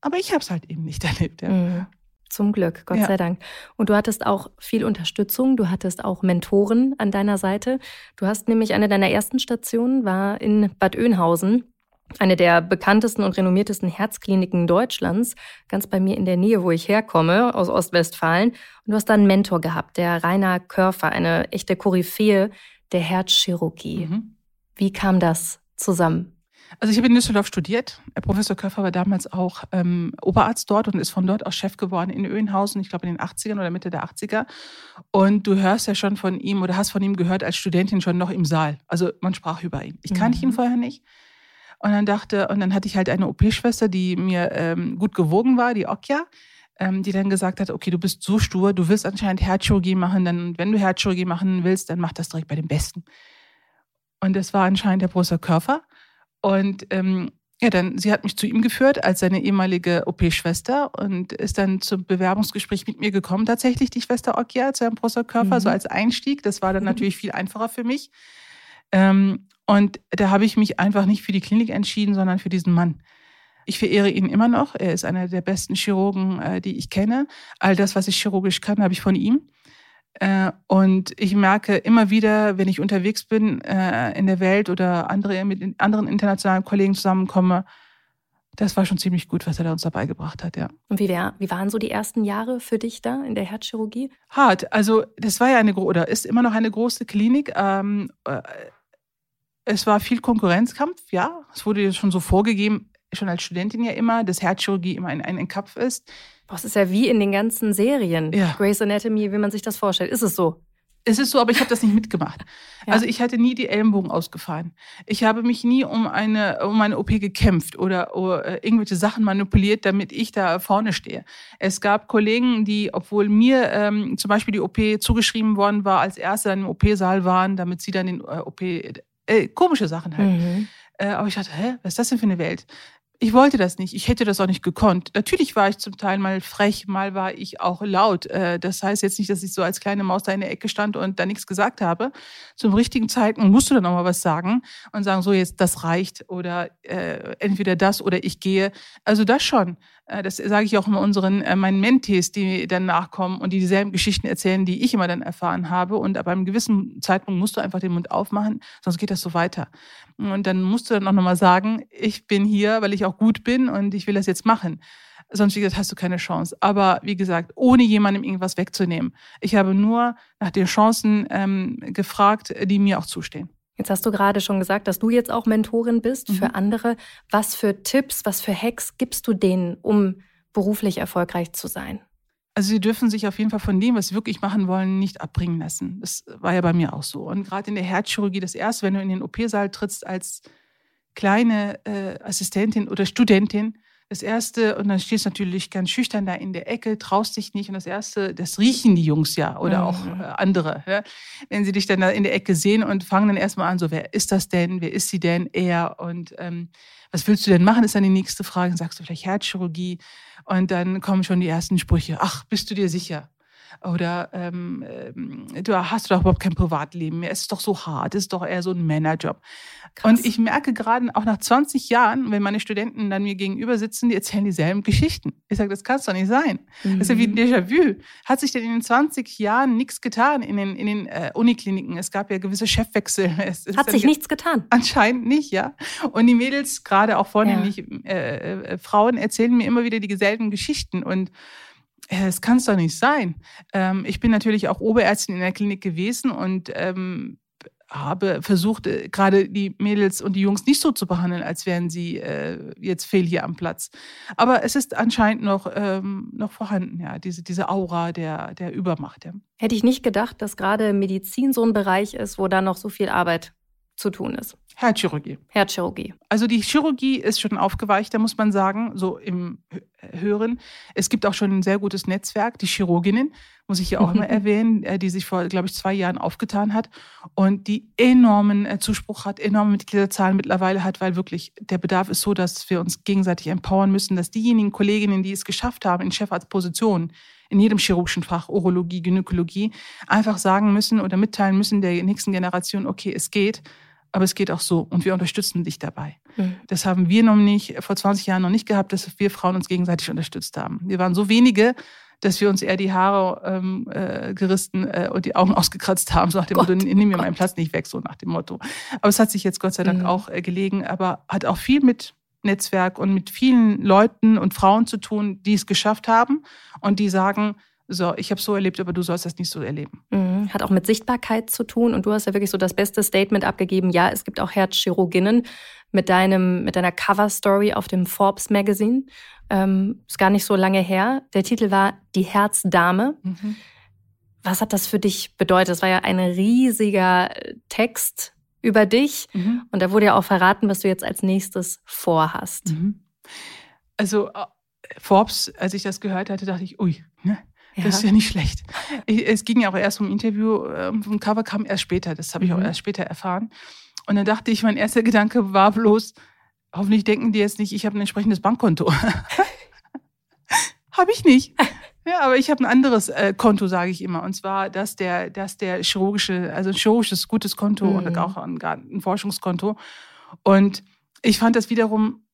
S1: Aber ich habe es halt eben nicht erlebt. Ja.
S2: Mhm. Zum Glück, Gott ja. sei Dank. Und du hattest auch viel Unterstützung, du hattest auch Mentoren an deiner Seite. Du hast nämlich eine deiner ersten Stationen war in Bad Oeynhausen eine der bekanntesten und renommiertesten Herzkliniken Deutschlands, ganz bei mir in der Nähe, wo ich herkomme, aus Ostwestfalen. Und du hast da einen Mentor gehabt, der Rainer Körfer, eine echte Koryphäe der Herzchirurgie. Mhm. Wie kam das zusammen?
S1: Also ich habe in Düsseldorf studiert. Professor Körfer war damals auch ähm, Oberarzt dort und ist von dort aus Chef geworden in Öhenhausen, ich glaube in den 80ern oder Mitte der 80er. Und du hörst ja schon von ihm oder hast von ihm gehört als Studentin schon noch im Saal. Also man sprach über ihn. Ich kannte mhm. ihn vorher nicht. Und dann dachte, und dann hatte ich halt eine OP-Schwester, die mir ähm, gut gewogen war, die Okja, ähm, die dann gesagt hat, okay, du bist so stur, du willst anscheinend Herzchirurgie machen, dann, wenn du Herzchirurgie machen willst, dann mach das direkt bei dem Besten. Und das war anscheinend der Professor Körfer. Und ähm, ja, dann, sie hat mich zu ihm geführt als seine ehemalige OP-Schwester und ist dann zum Bewerbungsgespräch mit mir gekommen, tatsächlich die Schwester Okja zu Herrn Professor Körfer, mhm. so als Einstieg. Das war dann mhm. natürlich viel einfacher für mich. Ähm, und da habe ich mich einfach nicht für die Klinik entschieden, sondern für diesen Mann. Ich verehre ihn immer noch. Er ist einer der besten Chirurgen, äh, die ich kenne. All das, was ich chirurgisch kann, habe ich von ihm. Äh, und ich merke immer wieder, wenn ich unterwegs bin äh, in der Welt oder andere, mit anderen internationalen Kollegen zusammenkomme, das war schon ziemlich gut, was er uns dabei gebracht hat, ja.
S2: Und wie, wär, wie waren so die ersten Jahre für dich da in der Herzchirurgie?
S1: Hart. Also das war ja eine oder ist immer noch eine große Klinik. Ähm, äh, es war viel Konkurrenzkampf, ja. Es wurde schon so vorgegeben, schon als Studentin ja immer, dass Herzchirurgie immer ein, ein, Kampf ist.
S2: Das ist ja wie in den ganzen Serien. Ja. Grey's Anatomy, wie man sich das vorstellt. Ist es so?
S1: Es ist so, aber ich habe das nicht mitgemacht. Ja. Also ich hatte nie die Ellenbogen ausgefahren. Ich habe mich nie um eine um eine OP gekämpft oder, oder äh, irgendwelche Sachen manipuliert, damit ich da vorne stehe. Es gab Kollegen, die, obwohl mir ähm, zum Beispiel die OP zugeschrieben worden war, als erste dann im OP-Saal waren, damit sie dann den äh, OP äh, komische Sachen halt. Mhm. Äh, aber ich dachte, hä, was ist das denn für eine Welt? Ich wollte das nicht. Ich hätte das auch nicht gekonnt. Natürlich war ich zum Teil mal frech, mal war ich auch laut. Äh, das heißt jetzt nicht, dass ich so als kleine Maus da in der Ecke stand und da nichts gesagt habe. Zum richtigen Zeitpunkt musst du dann auch mal was sagen und sagen, so jetzt, das reicht oder äh, entweder das oder ich gehe. Also das schon. Äh, das sage ich auch immer unseren, äh, meinen Mentees, die dann nachkommen und die dieselben Geschichten erzählen, die ich immer dann erfahren habe. Und ab einem gewissen Zeitpunkt musst du einfach den Mund aufmachen, sonst geht das so weiter. Und dann musst du dann auch nochmal sagen, ich bin hier, weil ich auch gut bin und ich will das jetzt machen. Sonst, wie gesagt, hast du keine Chance. Aber wie gesagt, ohne jemandem irgendwas wegzunehmen. Ich habe nur nach den Chancen ähm, gefragt, die mir auch zustehen.
S2: Jetzt hast du gerade schon gesagt, dass du jetzt auch Mentorin bist mhm. für andere. Was für Tipps, was für Hacks gibst du denen, um beruflich erfolgreich zu sein?
S1: Also sie dürfen sich auf jeden Fall von dem, was sie wirklich machen wollen, nicht abbringen lassen. Das war ja bei mir auch so. Und gerade in der Herzchirurgie, das erste, wenn du in den OP-Saal trittst als kleine äh, Assistentin oder Studentin, das erste, und dann stehst du natürlich ganz schüchtern da in der Ecke, traust dich nicht. Und das erste, das riechen die Jungs ja oder mhm. auch äh, andere, ja? wenn sie dich dann da in der Ecke sehen und fangen dann erstmal an, so, wer ist das denn? Wer ist sie denn? Er. Und ähm, was willst du denn machen, ist dann die nächste Frage. Dann sagst du vielleicht Herzchirurgie. Und dann kommen schon die ersten Sprüche. Ach, bist du dir sicher? Oder ähm, ähm, du hast doch überhaupt kein Privatleben mehr. Es ist doch so hart, es ist doch eher so ein Männerjob. Krass. Und ich merke gerade auch nach 20 Jahren, wenn meine Studenten dann mir gegenüber sitzen, die erzählen dieselben Geschichten. Ich sage, das kann es doch nicht sein. Mhm. Das ist ja wie ein mhm. Déjà-vu. Hat sich denn in den 20 Jahren nichts getan in den, in den äh, Unikliniken? Es gab ja gewisse Chefwechsel. Es,
S2: Hat sich nichts getan?
S1: Anscheinend nicht, ja. Und die Mädels, gerade auch vornehmlich ja. äh, äh, Frauen, erzählen mir immer wieder die dieselben Geschichten. Und es kann es doch nicht sein. Ähm, ich bin natürlich auch Oberärztin in der Klinik gewesen und ähm, habe versucht, äh, gerade die Mädels und die Jungs nicht so zu behandeln, als wären sie äh, jetzt fehl hier am Platz. Aber es ist anscheinend noch, ähm, noch vorhanden, ja, diese, diese Aura der, der Übermacht. Ja.
S2: Hätte ich nicht gedacht, dass gerade Medizin so ein Bereich ist, wo da noch so viel Arbeit zu tun ist.
S1: Herzchirurgie.
S2: Herzchirurgie.
S1: Also die Chirurgie ist schon aufgeweicht, da muss man sagen, so im Hören. Es gibt auch schon ein sehr gutes Netzwerk, die Chirurginnen, muss ich hier auch immer erwähnen, äh, die sich vor, glaube ich, zwei Jahren aufgetan hat und die enormen äh, Zuspruch hat, enorme Mitgliederzahlen mittlerweile hat, weil wirklich der Bedarf ist so, dass wir uns gegenseitig empowern müssen, dass diejenigen Kolleginnen, die es geschafft haben in Chefarztpositionen, in jedem chirurgischen Fach, Urologie, Gynäkologie, einfach sagen müssen oder mitteilen müssen der nächsten Generation, okay, es geht aber es geht auch so und wir unterstützen dich dabei. Mhm. Das haben wir noch nicht, vor 20 Jahren noch nicht gehabt, dass wir Frauen uns gegenseitig unterstützt haben. Wir waren so wenige, dass wir uns eher die Haare ähm, äh, gerissen äh, und die Augen ausgekratzt haben, so nach dem Gott, Motto, nimm mir meinen Platz nicht weg, so nach dem Motto. Aber es hat sich jetzt Gott sei Dank mhm. auch äh, gelegen, aber hat auch viel mit Netzwerk und mit vielen Leuten und Frauen zu tun, die es geschafft haben und die sagen, so, ich habe so erlebt, aber du sollst das nicht so erleben.
S2: Mhm. Hat auch mit Sichtbarkeit zu tun. Und du hast ja wirklich so das beste Statement abgegeben. Ja, es gibt auch Herzchirurginnen mit deinem, mit deiner Cover-Story auf dem Forbes Magazine. Ähm, ist gar nicht so lange her. Der Titel war Die Herzdame. Mhm. Was hat das für dich bedeutet? Das war ja ein riesiger Text über dich. Mhm. Und da wurde ja auch verraten, was du jetzt als nächstes vorhast. Mhm.
S1: Also, äh, Forbes, als ich das gehört hatte, dachte ich, ui, ne? Ja. Das ist ja nicht schlecht. Ich, es ging ja auch erst um Interview, ähm, vom Cover kam erst später, das habe ich mhm. auch erst später erfahren. Und dann dachte ich, mein erster Gedanke war bloß, hoffentlich denken die jetzt nicht, ich habe ein entsprechendes Bankkonto. habe ich nicht. Ja, aber ich habe ein anderes äh, Konto, sage ich immer. Und zwar dass der, dass der chirurgische, also ein chirurgisches gutes Konto mhm. und auch ein, ein Forschungskonto. Und ich fand das wiederum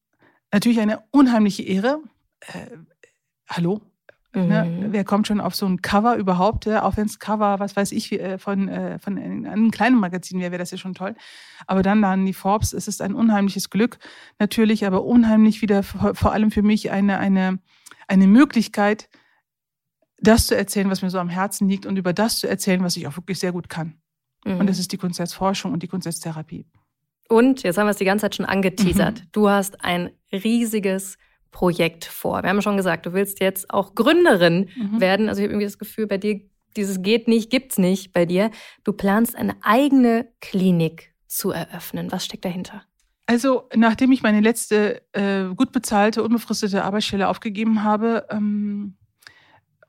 S1: natürlich eine unheimliche Ehre. Äh, hallo? Mhm. Ne? Wer kommt schon auf so ein Cover überhaupt? Ja? Auch wenn es Cover, was weiß ich, äh, von, äh, von einem kleinen Magazin wäre, wäre das ja schon toll. Aber dann dann die Forbes, es ist ein unheimliches Glück natürlich, aber unheimlich wieder vor allem für mich eine, eine, eine Möglichkeit, das zu erzählen, was mir so am Herzen liegt und über das zu erzählen, was ich auch wirklich sehr gut kann. Mhm. Und das ist die Kunstforschung und die Kunsttherapie.
S2: Und jetzt haben wir es die ganze Zeit schon angeteasert. Mhm. Du hast ein riesiges Projekt vor. Wir haben schon gesagt, du willst jetzt auch Gründerin mhm. werden. Also ich habe irgendwie das Gefühl, bei dir, dieses geht nicht, gibt's nicht bei dir. Du planst eine eigene Klinik zu eröffnen. Was steckt dahinter?
S1: Also, nachdem ich meine letzte äh, gut bezahlte, unbefristete Arbeitsstelle aufgegeben habe ähm,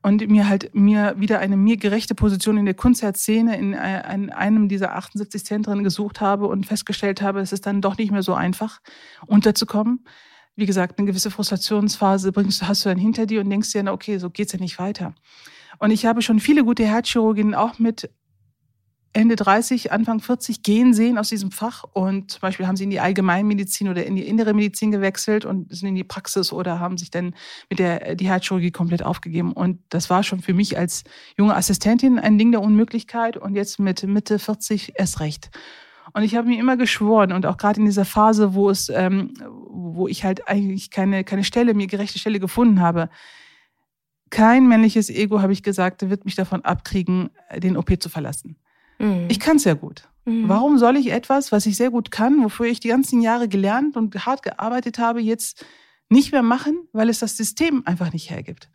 S1: und mir halt mir wieder eine mir gerechte Position in der Kunstszene in, äh, in einem dieser 78 Zentren gesucht habe und festgestellt habe, es ist dann doch nicht mehr so einfach unterzukommen, wie gesagt, eine gewisse Frustrationsphase bringst, hast du dann hinter dir und denkst dir, okay, so geht's ja nicht weiter. Und ich habe schon viele gute Herzchirurginnen auch mit Ende 30, Anfang 40 gehen sehen aus diesem Fach und zum Beispiel haben sie in die Allgemeinmedizin oder in die innere Medizin gewechselt und sind in die Praxis oder haben sich dann mit der die Herzchirurgie komplett aufgegeben. Und das war schon für mich als junge Assistentin ein Ding der Unmöglichkeit und jetzt mit Mitte 40 erst recht. Und ich habe mir immer geschworen und auch gerade in dieser Phase, wo es, ähm, wo ich halt eigentlich keine, keine Stelle, mir gerechte Stelle gefunden habe, kein männliches Ego, habe ich gesagt, wird mich davon abkriegen, den OP zu verlassen. Mhm. Ich kann es ja gut. Mhm. Warum soll ich etwas, was ich sehr gut kann, wofür ich die ganzen Jahre gelernt und hart gearbeitet habe, jetzt nicht mehr machen, weil es das System einfach nicht hergibt?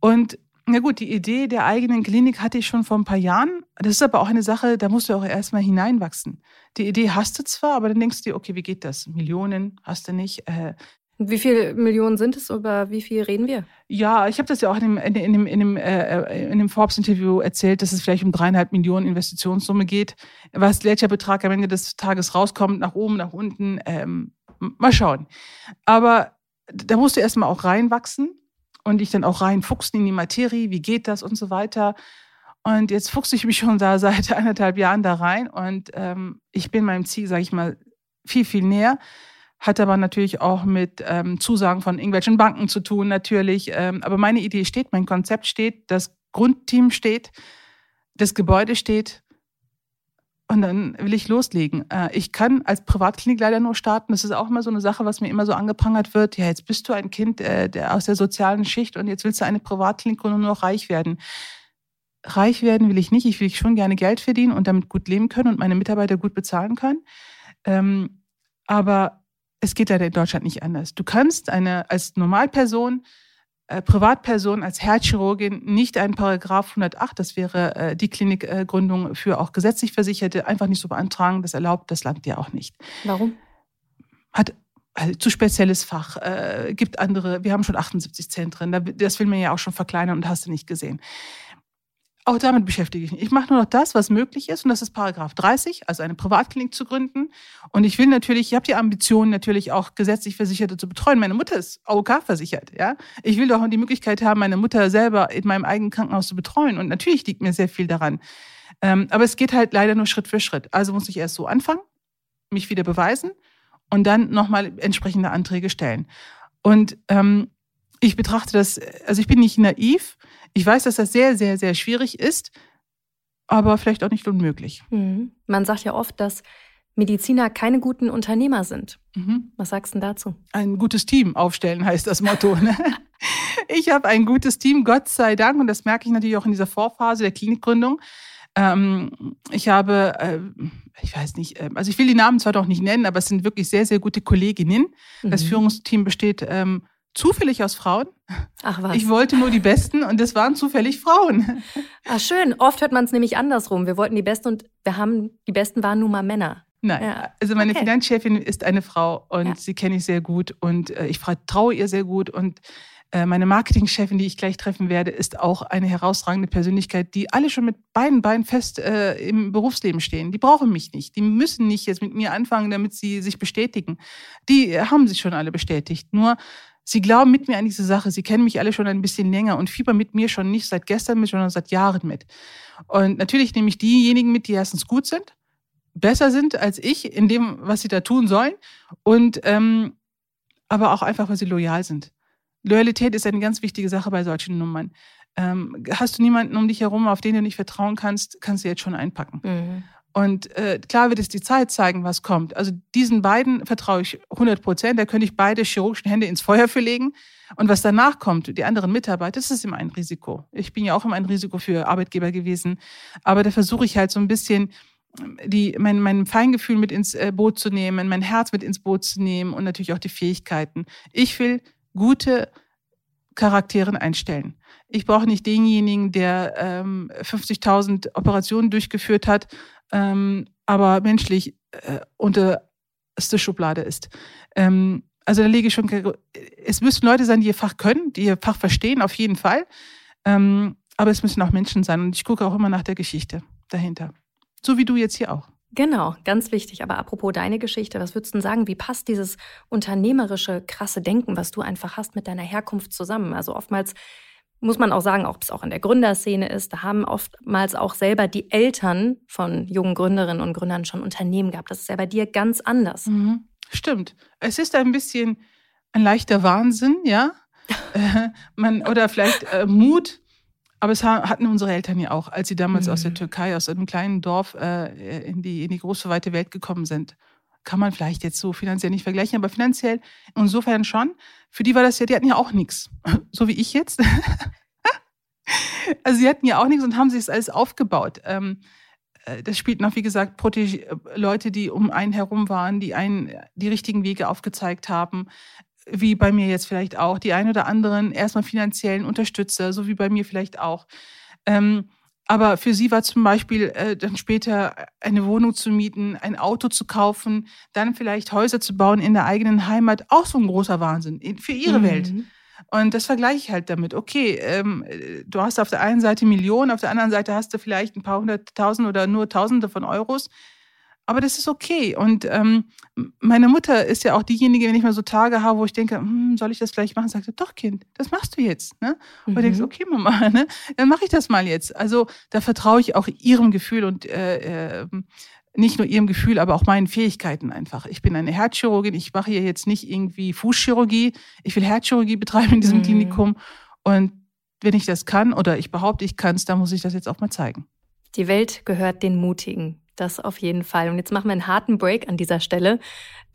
S1: Und na gut, die Idee der eigenen Klinik hatte ich schon vor ein paar Jahren. Das ist aber auch eine Sache, da musst du auch erstmal hineinwachsen. Die Idee hast du zwar, aber dann denkst du dir, okay, wie geht das? Millionen hast du nicht. Äh,
S2: wie viele Millionen sind es? Über wie viel reden wir?
S1: Ja, ich habe das ja auch in dem, in dem, in dem, äh, in dem Forbes-Interview erzählt, dass es vielleicht um dreieinhalb Millionen Investitionssumme geht. Was welcher Betrag am Ende des Tages rauskommt, nach oben, nach unten, ähm, mal schauen. Aber da musst du erstmal auch reinwachsen und ich dann auch reinfuchsen in die Materie, wie geht das und so weiter. Und jetzt fuchse ich mich schon da seit anderthalb Jahren da rein und ähm, ich bin meinem Ziel, sage ich mal, viel, viel näher. Hat aber natürlich auch mit ähm, Zusagen von irgendwelchen Banken zu tun, natürlich. Ähm, aber meine Idee steht, mein Konzept steht, das Grundteam steht, das Gebäude steht. Und dann will ich loslegen. Äh, ich kann als Privatklinik leider nur starten. Das ist auch immer so eine Sache, was mir immer so angeprangert wird. Ja, jetzt bist du ein Kind äh, der aus der sozialen Schicht und jetzt willst du eine Privatklinik und nur noch reich werden. Reich werden will ich nicht. Ich will schon gerne Geld verdienen und damit gut leben können und meine Mitarbeiter gut bezahlen können. Ähm, aber es geht leider in Deutschland nicht anders. Du kannst eine als Normalperson, Privatperson, als Herzchirurgin nicht einen Paragraph 108, das wäre äh, die Klinikgründung für auch gesetzlich Versicherte, einfach nicht so beantragen. Das erlaubt das Land ja auch nicht.
S2: Warum?
S1: Hat also zu spezielles Fach, äh, gibt andere, wir haben schon 78 Zentren, das will man ja auch schon verkleinern und hast du nicht gesehen. Auch damit beschäftige ich mich. Ich mache nur noch das, was möglich ist, und das ist Paragraph 30, also eine Privatklinik zu gründen. Und ich will natürlich, ich habe die Ambition, natürlich auch gesetzlich Versicherte zu betreuen. Meine Mutter ist AOK versichert, ja. Ich will doch die Möglichkeit haben, meine Mutter selber in meinem eigenen Krankenhaus zu betreuen. Und natürlich liegt mir sehr viel daran. Ähm, aber es geht halt leider nur Schritt für Schritt. Also muss ich erst so anfangen, mich wieder beweisen und dann nochmal entsprechende Anträge stellen. Und ähm, ich betrachte das, also ich bin nicht naiv. Ich weiß, dass das sehr, sehr, sehr schwierig ist, aber vielleicht auch nicht unmöglich.
S2: Mhm. Man sagt ja oft, dass Mediziner keine guten Unternehmer sind. Mhm. Was sagst du dazu?
S1: Ein gutes Team aufstellen heißt das Motto. Ne? ich habe ein gutes Team, Gott sei Dank, und das merke ich natürlich auch in dieser Vorphase der Klinikgründung. Ähm, ich habe, äh, ich weiß nicht, äh, also ich will die Namen zwar doch nicht nennen, aber es sind wirklich sehr, sehr gute Kolleginnen. Mhm. Das Führungsteam besteht ähm, zufällig aus Frauen. Ach was. Ich wollte nur die Besten und es waren zufällig Frauen.
S2: Ach schön. Oft hört man es nämlich andersrum. Wir wollten die Besten und wir haben, die Besten waren nun mal Männer.
S1: Nein, ja. also meine okay. Finanzchefin ist eine Frau und ja. sie kenne ich sehr gut und äh, ich vertraue ihr sehr gut und äh, meine Marketingchefin, die ich gleich treffen werde, ist auch eine herausragende Persönlichkeit, die alle schon mit beiden Beinen fest äh, im Berufsleben stehen. Die brauchen mich nicht. Die müssen nicht jetzt mit mir anfangen, damit sie sich bestätigen. Die haben sich schon alle bestätigt. Nur Sie glauben mit mir an diese Sache. Sie kennen mich alle schon ein bisschen länger und fiebern mit mir schon nicht seit gestern mit, sondern seit Jahren mit. Und natürlich nehme ich diejenigen mit, die erstens gut sind, besser sind als ich in dem, was sie da tun sollen und ähm, aber auch einfach, weil sie loyal sind. Loyalität ist eine ganz wichtige Sache bei solchen Nummern. Ähm, hast du niemanden um dich herum, auf den du nicht vertrauen kannst, kannst du jetzt schon einpacken. Mhm. Und äh, klar wird es die Zeit zeigen, was kommt. Also diesen beiden vertraue ich 100 Prozent. Da könnte ich beide chirurgischen Hände ins Feuer für legen. Und was danach kommt, die anderen Mitarbeiter, das ist immer ein Risiko. Ich bin ja auch immer ein Risiko für Arbeitgeber gewesen. Aber da versuche ich halt so ein bisschen die, mein, mein Feingefühl mit ins äh, Boot zu nehmen, mein Herz mit ins Boot zu nehmen und natürlich auch die Fähigkeiten. Ich will gute Charakteren einstellen. Ich brauche nicht denjenigen, der ähm, 50.000 Operationen durchgeführt hat, ähm, aber menschlich äh, unterste Schublade ist. Ähm, also da lege ich schon, es müssen Leute sein, die ihr Fach können, die ihr Fach verstehen, auf jeden Fall. Ähm, aber es müssen auch Menschen sein. Und ich gucke auch immer nach der Geschichte dahinter. So wie du jetzt hier auch.
S2: Genau, ganz wichtig. Aber apropos deine Geschichte, was würdest du sagen? Wie passt dieses unternehmerische, krasse Denken, was du einfach hast, mit deiner Herkunft zusammen? Also oftmals muss man auch sagen, ob es auch in der Gründerszene ist, da haben oftmals auch selber die Eltern von jungen Gründerinnen und Gründern schon Unternehmen gehabt. Das ist ja bei dir ganz anders.
S1: Mhm. Stimmt. Es ist ein bisschen ein leichter Wahnsinn, ja. äh, man, oder vielleicht äh, Mut. Aber es hatten unsere Eltern ja auch, als sie damals mhm. aus der mhm. Türkei, aus einem kleinen Dorf äh, in, die, in die große, weite Welt gekommen sind. Kann man vielleicht jetzt so finanziell nicht vergleichen, aber finanziell insofern schon. Für die war das ja, die hatten ja auch nichts. So wie ich jetzt. also sie hatten ja auch nichts und haben sich das alles aufgebaut. Ähm, äh, das spielten auch, wie gesagt, Leute, die um einen herum waren, die einen die richtigen Wege aufgezeigt haben wie bei mir jetzt vielleicht auch, die ein oder anderen erstmal finanziellen Unterstützer, so wie bei mir vielleicht auch. Ähm, aber für sie war zum Beispiel äh, dann später eine Wohnung zu mieten, ein Auto zu kaufen, dann vielleicht Häuser zu bauen in der eigenen Heimat, auch so ein großer Wahnsinn für ihre mhm. Welt. Und das vergleiche ich halt damit. Okay, ähm, du hast auf der einen Seite Millionen, auf der anderen Seite hast du vielleicht ein paar hunderttausend oder nur Tausende von Euros. Aber das ist okay. Und ähm, meine Mutter ist ja auch diejenige, wenn ich mal so Tage habe, wo ich denke, hm, soll ich das vielleicht machen? Sagt sie, doch, Kind, das machst du jetzt. Ne? Und mhm. ich denke, okay, Mama, ne? dann mache ich das mal jetzt. Also da vertraue ich auch ihrem Gefühl und äh, äh, nicht nur ihrem Gefühl, aber auch meinen Fähigkeiten einfach. Ich bin eine Herzchirurgin, ich mache hier jetzt nicht irgendwie Fußchirurgie. Ich will Herzchirurgie betreiben in diesem mhm. Klinikum. Und wenn ich das kann oder ich behaupte, ich kann es, dann muss ich das jetzt auch mal zeigen.
S2: Die Welt gehört den Mutigen. Das auf jeden Fall. Und jetzt machen wir einen harten Break an dieser Stelle,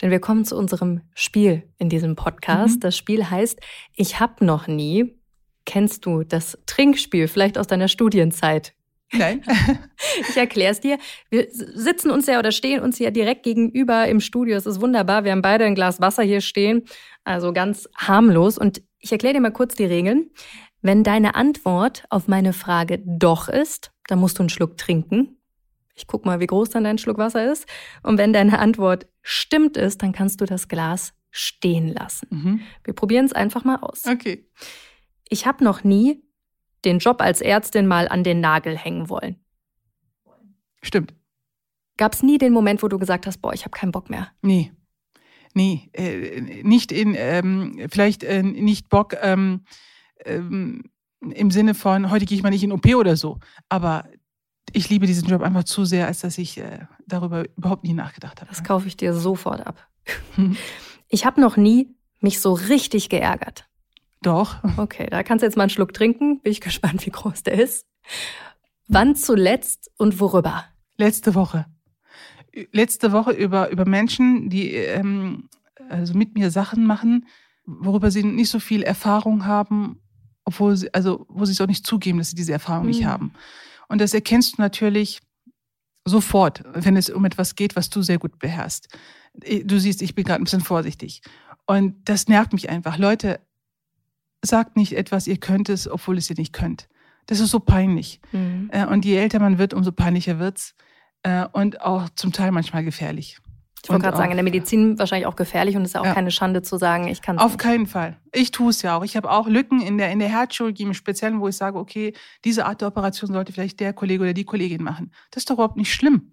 S2: denn wir kommen zu unserem Spiel in diesem Podcast. Mhm. Das Spiel heißt Ich hab noch nie. Kennst du das Trinkspiel, vielleicht aus deiner Studienzeit?
S1: Nein.
S2: ich erkläre es dir. Wir sitzen uns ja oder stehen uns ja direkt gegenüber im Studio. Es ist wunderbar. Wir haben beide ein Glas Wasser hier stehen. Also ganz harmlos. Und ich erkläre dir mal kurz die Regeln. Wenn deine Antwort auf meine Frage doch ist, dann musst du einen Schluck trinken. Ich guck mal, wie groß dann dein Schluck Wasser ist. Und wenn deine Antwort stimmt ist, dann kannst du das Glas stehen lassen. Mhm. Wir probieren es einfach mal aus.
S1: Okay.
S2: Ich habe noch nie den Job als Ärztin mal an den Nagel hängen wollen.
S1: Stimmt.
S2: Gab es nie den Moment, wo du gesagt hast, boah, ich habe keinen Bock mehr?
S1: Nee. Nee, äh, nicht in, ähm, vielleicht äh, nicht Bock ähm, ähm, im Sinne von, heute gehe ich mal nicht in OP oder so. Aber ich liebe diesen Job einfach zu sehr, als dass ich äh, darüber überhaupt nie nachgedacht habe.
S2: Das kaufe ich dir sofort ab. ich habe noch nie mich so richtig geärgert.
S1: Doch.
S2: Okay, da kannst du jetzt mal einen Schluck trinken. Bin ich gespannt, wie groß der ist. Wann zuletzt und worüber?
S1: Letzte Woche. Letzte Woche über, über Menschen, die ähm, also mit mir Sachen machen, worüber sie nicht so viel Erfahrung haben, obwohl sie, also wo sie es auch nicht zugeben, dass sie diese Erfahrung mhm. nicht haben. Und das erkennst du natürlich sofort, wenn es um etwas geht, was du sehr gut beherrschst. Du siehst, ich bin gerade ein bisschen vorsichtig. Und das nervt mich einfach. Leute, sagt nicht etwas, ihr könnt es, obwohl es ihr nicht könnt. Das ist so peinlich. Mhm. Äh, und je älter man wird, umso peinlicher wird's. Äh, und auch zum Teil manchmal gefährlich.
S2: Ich wollte gerade sagen, in der Medizin wahrscheinlich auch gefährlich und es ist ja auch ja. keine Schande zu sagen, ich kann
S1: es Auf nicht. keinen Fall. Ich tue es ja auch. Ich habe auch Lücken in der, in der Herzchirurgie im Speziellen, wo ich sage, okay, diese Art der Operation sollte vielleicht der Kollege oder die Kollegin machen. Das ist doch überhaupt nicht schlimm.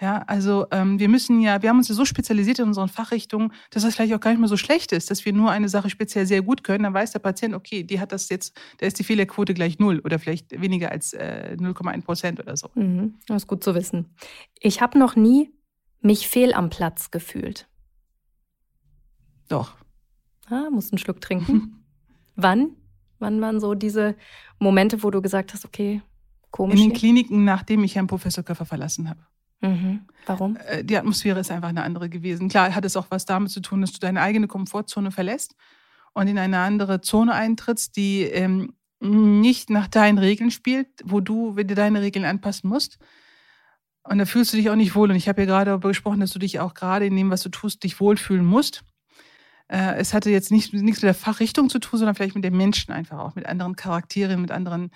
S1: Ja, also ähm, wir müssen ja, wir haben uns ja so spezialisiert in unseren Fachrichtungen, dass das vielleicht auch gar nicht mehr so schlecht ist, dass wir nur eine Sache speziell sehr gut können. Dann weiß der Patient, okay, die hat das jetzt, da ist die Fehlerquote gleich null oder vielleicht weniger als äh, 0,1 Prozent oder so.
S2: Mhm, das ist gut zu wissen. Ich habe noch nie mich fehl am Platz gefühlt.
S1: Doch.
S2: Ah, musst einen Schluck trinken. Wann? Wann waren so diese Momente, wo du gesagt hast, okay, komisch?
S1: In den? Kliniken, nachdem ich Herrn Professor Köffer verlassen habe.
S2: Mhm. Warum?
S1: Äh, Die Atmosphäre ist einfach eine andere gewesen. Klar hat es auch was damit zu tun, dass du deine eigene Komfortzone verlässt und in eine andere Zone eintrittst, die ähm, nicht nach deinen Regeln spielt, wo du wieder deine Regeln anpassen musst. Und da fühlst du dich auch nicht wohl. Und ich habe ja gerade darüber gesprochen, dass du dich auch gerade in dem, was du tust, dich wohlfühlen musst. Äh, es hatte jetzt nicht, nichts mit der Fachrichtung zu tun, sondern vielleicht mit den Menschen einfach auch, mit anderen Charakteren, mit anderen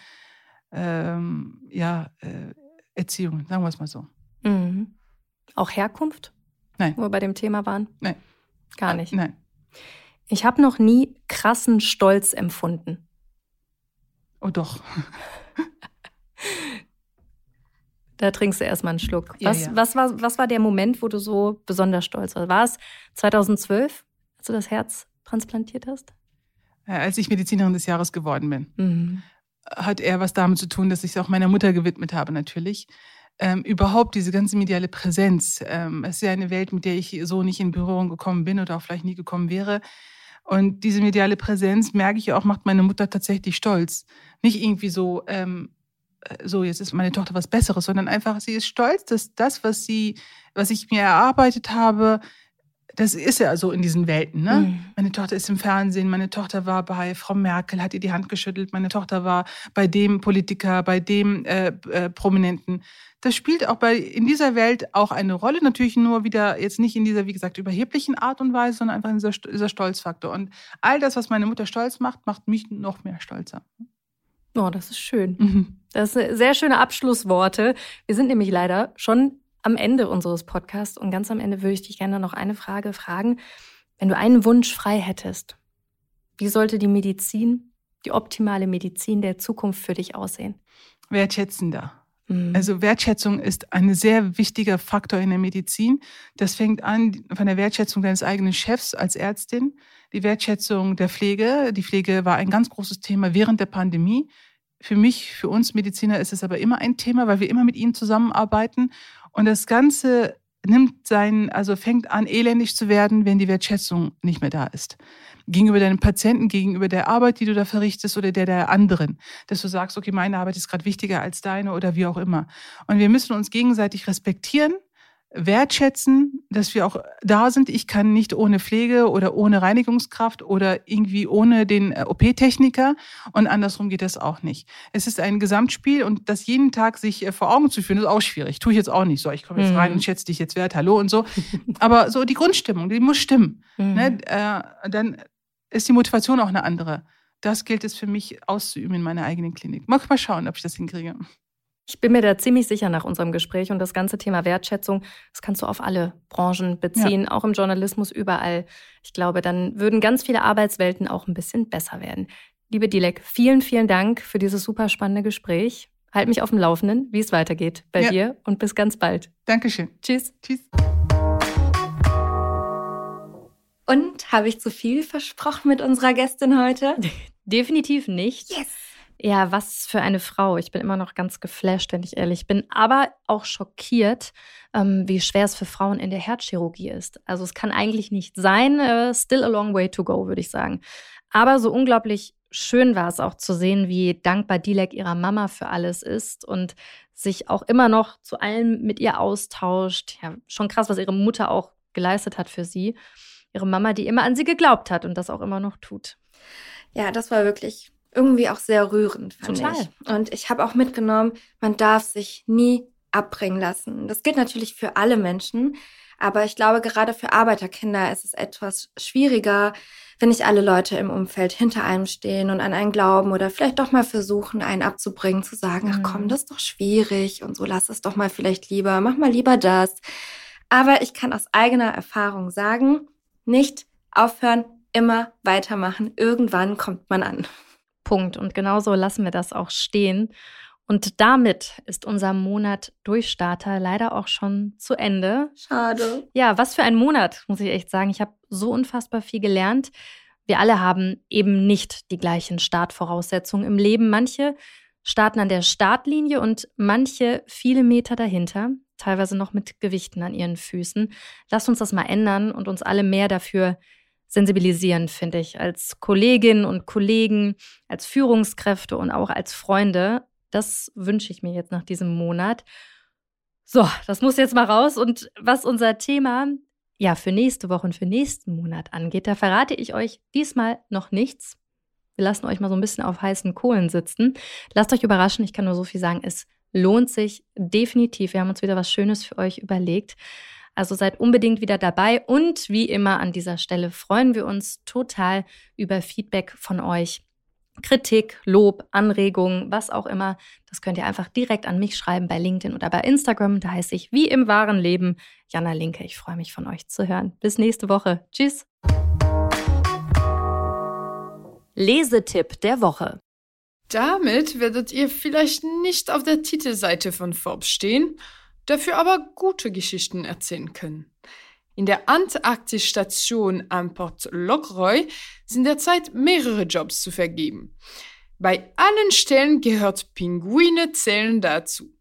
S1: ähm, ja, äh, Erziehungen, sagen wir es mal so.
S2: Mhm. Auch Herkunft?
S1: Nein.
S2: Wo wir bei dem Thema waren?
S1: Nein.
S2: Gar nicht.
S1: Nein.
S2: Ich habe noch nie krassen Stolz empfunden.
S1: Oh doch.
S2: Da trinkst du erstmal einen Schluck.
S1: Ja,
S2: Was,
S1: ja.
S2: Was, war, was war der Moment, wo du so besonders stolz warst? War es 2012, als du das Herz transplantiert hast?
S1: Äh, Als ich Medizinerin des Jahres geworden bin,
S2: Mhm.
S1: hat er was damit zu tun, dass ich es auch meiner Mutter gewidmet habe, natürlich. Ähm, überhaupt diese ganze mediale Präsenz. Ähm, es ist ja eine Welt, mit der ich so nicht in Berührung gekommen bin oder auch vielleicht nie gekommen wäre. Und diese mediale Präsenz, merke ich auch, macht meine Mutter tatsächlich stolz. Nicht irgendwie so, ähm, äh, so, jetzt ist meine Tochter was Besseres, sondern einfach, sie ist stolz, dass das, was sie, was ich mir erarbeitet habe, das ist ja so in diesen Welten, ne?
S2: Mhm.
S1: Meine Tochter ist im Fernsehen, meine Tochter war bei Frau Merkel, hat ihr die Hand geschüttelt, meine Tochter war bei dem Politiker, bei dem äh, äh, Prominenten. Das spielt auch bei in dieser Welt auch eine Rolle, natürlich nur wieder jetzt nicht in dieser, wie gesagt, überheblichen Art und Weise, sondern einfach in dieser, dieser Stolzfaktor. Und all das, was meine Mutter stolz macht, macht mich noch mehr stolzer.
S2: Oh, das ist schön.
S1: Mhm.
S2: Das sind sehr schöne Abschlussworte. Wir sind nämlich leider schon am Ende unseres Podcasts und ganz am Ende würde ich dich gerne noch eine Frage fragen. Wenn du einen Wunsch frei hättest, wie sollte die Medizin, die optimale Medizin der Zukunft für dich aussehen?
S1: Wertschätzender.
S2: Mhm.
S1: Also Wertschätzung ist ein sehr wichtiger Faktor in der Medizin. Das fängt an von der Wertschätzung deines eigenen Chefs als Ärztin, die Wertschätzung der Pflege. Die Pflege war ein ganz großes Thema während der Pandemie. Für mich, für uns Mediziner ist es aber immer ein Thema, weil wir immer mit ihnen zusammenarbeiten. Und das Ganze nimmt sein, also fängt an, elendig zu werden, wenn die Wertschätzung nicht mehr da ist. Gegenüber deinem Patienten, gegenüber der Arbeit, die du da verrichtest oder der der anderen. Dass du sagst, okay, meine Arbeit ist gerade wichtiger als deine oder wie auch immer. Und wir müssen uns gegenseitig respektieren, wertschätzen, dass wir auch da sind. Ich kann nicht ohne Pflege oder ohne Reinigungskraft oder irgendwie ohne den äh, OP-Techniker und andersrum geht das auch nicht. Es ist ein Gesamtspiel und das jeden Tag sich äh, vor Augen zu führen, ist auch schwierig. Tue ich jetzt auch nicht so. Ich komme jetzt
S2: Mhm.
S1: rein und schätze dich jetzt wert, hallo und so. Aber so die Grundstimmung, die muss stimmen.
S2: Mhm.
S1: Ne? Äh, dann ist die Motivation auch eine andere. Das gilt es für mich auszuüben in meiner eigenen Klinik. Mag mal schauen, ob ich das hinkriege.
S2: Ich bin mir da ziemlich sicher nach unserem Gespräch und das ganze Thema Wertschätzung, das kannst du auf alle Branchen beziehen, auch im Journalismus, überall. Ich glaube, dann würden ganz viele Arbeitswelten auch ein bisschen besser werden. Liebe Dilek, vielen, vielen Dank für dieses super spannende Gespräch. Halt mich auf dem Laufenden, wie es weitergeht bei
S1: Ja.
S2: dir und bis ganz bald.
S1: Dankeschön.
S2: Tschüss.
S1: Tschüss.
S3: Und habe ich zu viel versprochen mit unserer Gästin heute?
S2: Definitiv nicht.
S3: Yes!
S2: Ja, was für eine Frau. Ich bin immer noch ganz geflasht, wenn ich ehrlich bin, aber auch schockiert, ähm, wie schwer es für Frauen in der Herzchirurgie ist. Also es kann eigentlich nicht sein. Äh, still a long way to go, würde ich sagen. Aber so unglaublich schön war es auch zu sehen, wie dankbar Dilek ihrer Mama für alles ist und sich auch immer noch zu allem mit ihr austauscht. Ja, schon krass, was ihre Mutter auch geleistet hat für sie. Ihre Mama, die immer an sie geglaubt hat und das auch immer noch tut.
S3: Ja, das war wirklich irgendwie auch sehr rührend, fand
S2: Total.
S3: ich. Und ich habe auch mitgenommen, man darf sich nie abbringen lassen. Das gilt natürlich für alle Menschen, aber ich glaube, gerade für Arbeiterkinder ist es etwas schwieriger, wenn nicht alle Leute im Umfeld hinter einem stehen und an einen glauben oder vielleicht doch mal versuchen, einen abzubringen, zu sagen, ach
S2: Mhm.
S3: komm, das ist doch schwierig und so lass es doch mal vielleicht lieber, mach mal lieber das. Aber ich kann aus eigener Erfahrung sagen, nicht aufhören, immer weitermachen. Irgendwann kommt man an.
S2: Punkt. Und genauso lassen wir das auch stehen. Und damit ist unser Monat Durchstarter leider auch schon zu Ende.
S3: Schade.
S2: Ja, was für ein Monat, muss ich echt sagen. Ich habe so unfassbar viel gelernt. Wir alle haben eben nicht die gleichen Startvoraussetzungen im Leben. Manche starten an der Startlinie und manche viele Meter dahinter, teilweise noch mit Gewichten an ihren Füßen. Lasst uns das mal ändern und uns alle mehr dafür sensibilisieren, finde ich, als Kolleginnen und Kollegen, als Führungskräfte und auch als Freunde. Das wünsche ich mir jetzt nach diesem Monat. So, das muss jetzt mal raus. Und was unser Thema ja für nächste Woche und für nächsten Monat angeht, da verrate ich euch diesmal noch nichts. Wir lassen euch mal so ein bisschen auf heißen Kohlen sitzen. Lasst euch überraschen. Ich kann nur so viel sagen. Es lohnt sich definitiv. Wir haben uns wieder was Schönes für euch überlegt. Also seid unbedingt wieder dabei und wie immer an dieser Stelle freuen wir uns total über Feedback von euch. Kritik, Lob, Anregungen, was auch immer, das könnt ihr einfach direkt an mich schreiben bei LinkedIn oder bei Instagram. Da heiße ich wie im wahren Leben Jana Linke. Ich freue mich von euch zu hören. Bis nächste Woche. Tschüss. Lesetipp der Woche.
S4: Damit werdet ihr vielleicht nicht auf der Titelseite von Forbes stehen, dafür aber gute Geschichten erzählen können. In der Antarktisstation am Port Lockroy sind derzeit mehrere Jobs zu vergeben. Bei allen Stellen gehört Pinguine zählen dazu.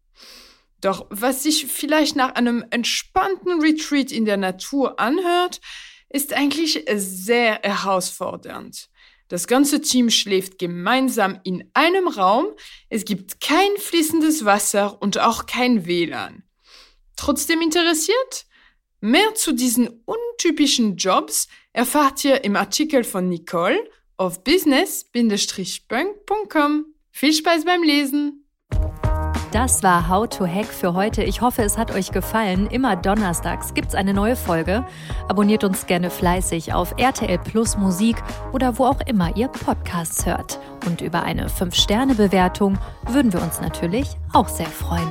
S4: Doch was sich vielleicht nach einem entspannten Retreat in der Natur anhört, ist eigentlich sehr herausfordernd. Das ganze Team schläft gemeinsam in einem Raum, es gibt kein fließendes Wasser und auch kein WLAN. Trotzdem interessiert? Mehr zu diesen untypischen Jobs erfahrt ihr im Artikel von Nicole auf business-punk.com. Viel Spaß beim Lesen!
S2: Das war How to Hack für heute. Ich hoffe, es hat euch gefallen. Immer donnerstags gibt es eine neue Folge. Abonniert uns gerne fleißig auf RTL Plus Musik oder wo auch immer ihr Podcasts hört. Und über eine 5-Sterne-Bewertung würden wir uns natürlich auch sehr freuen.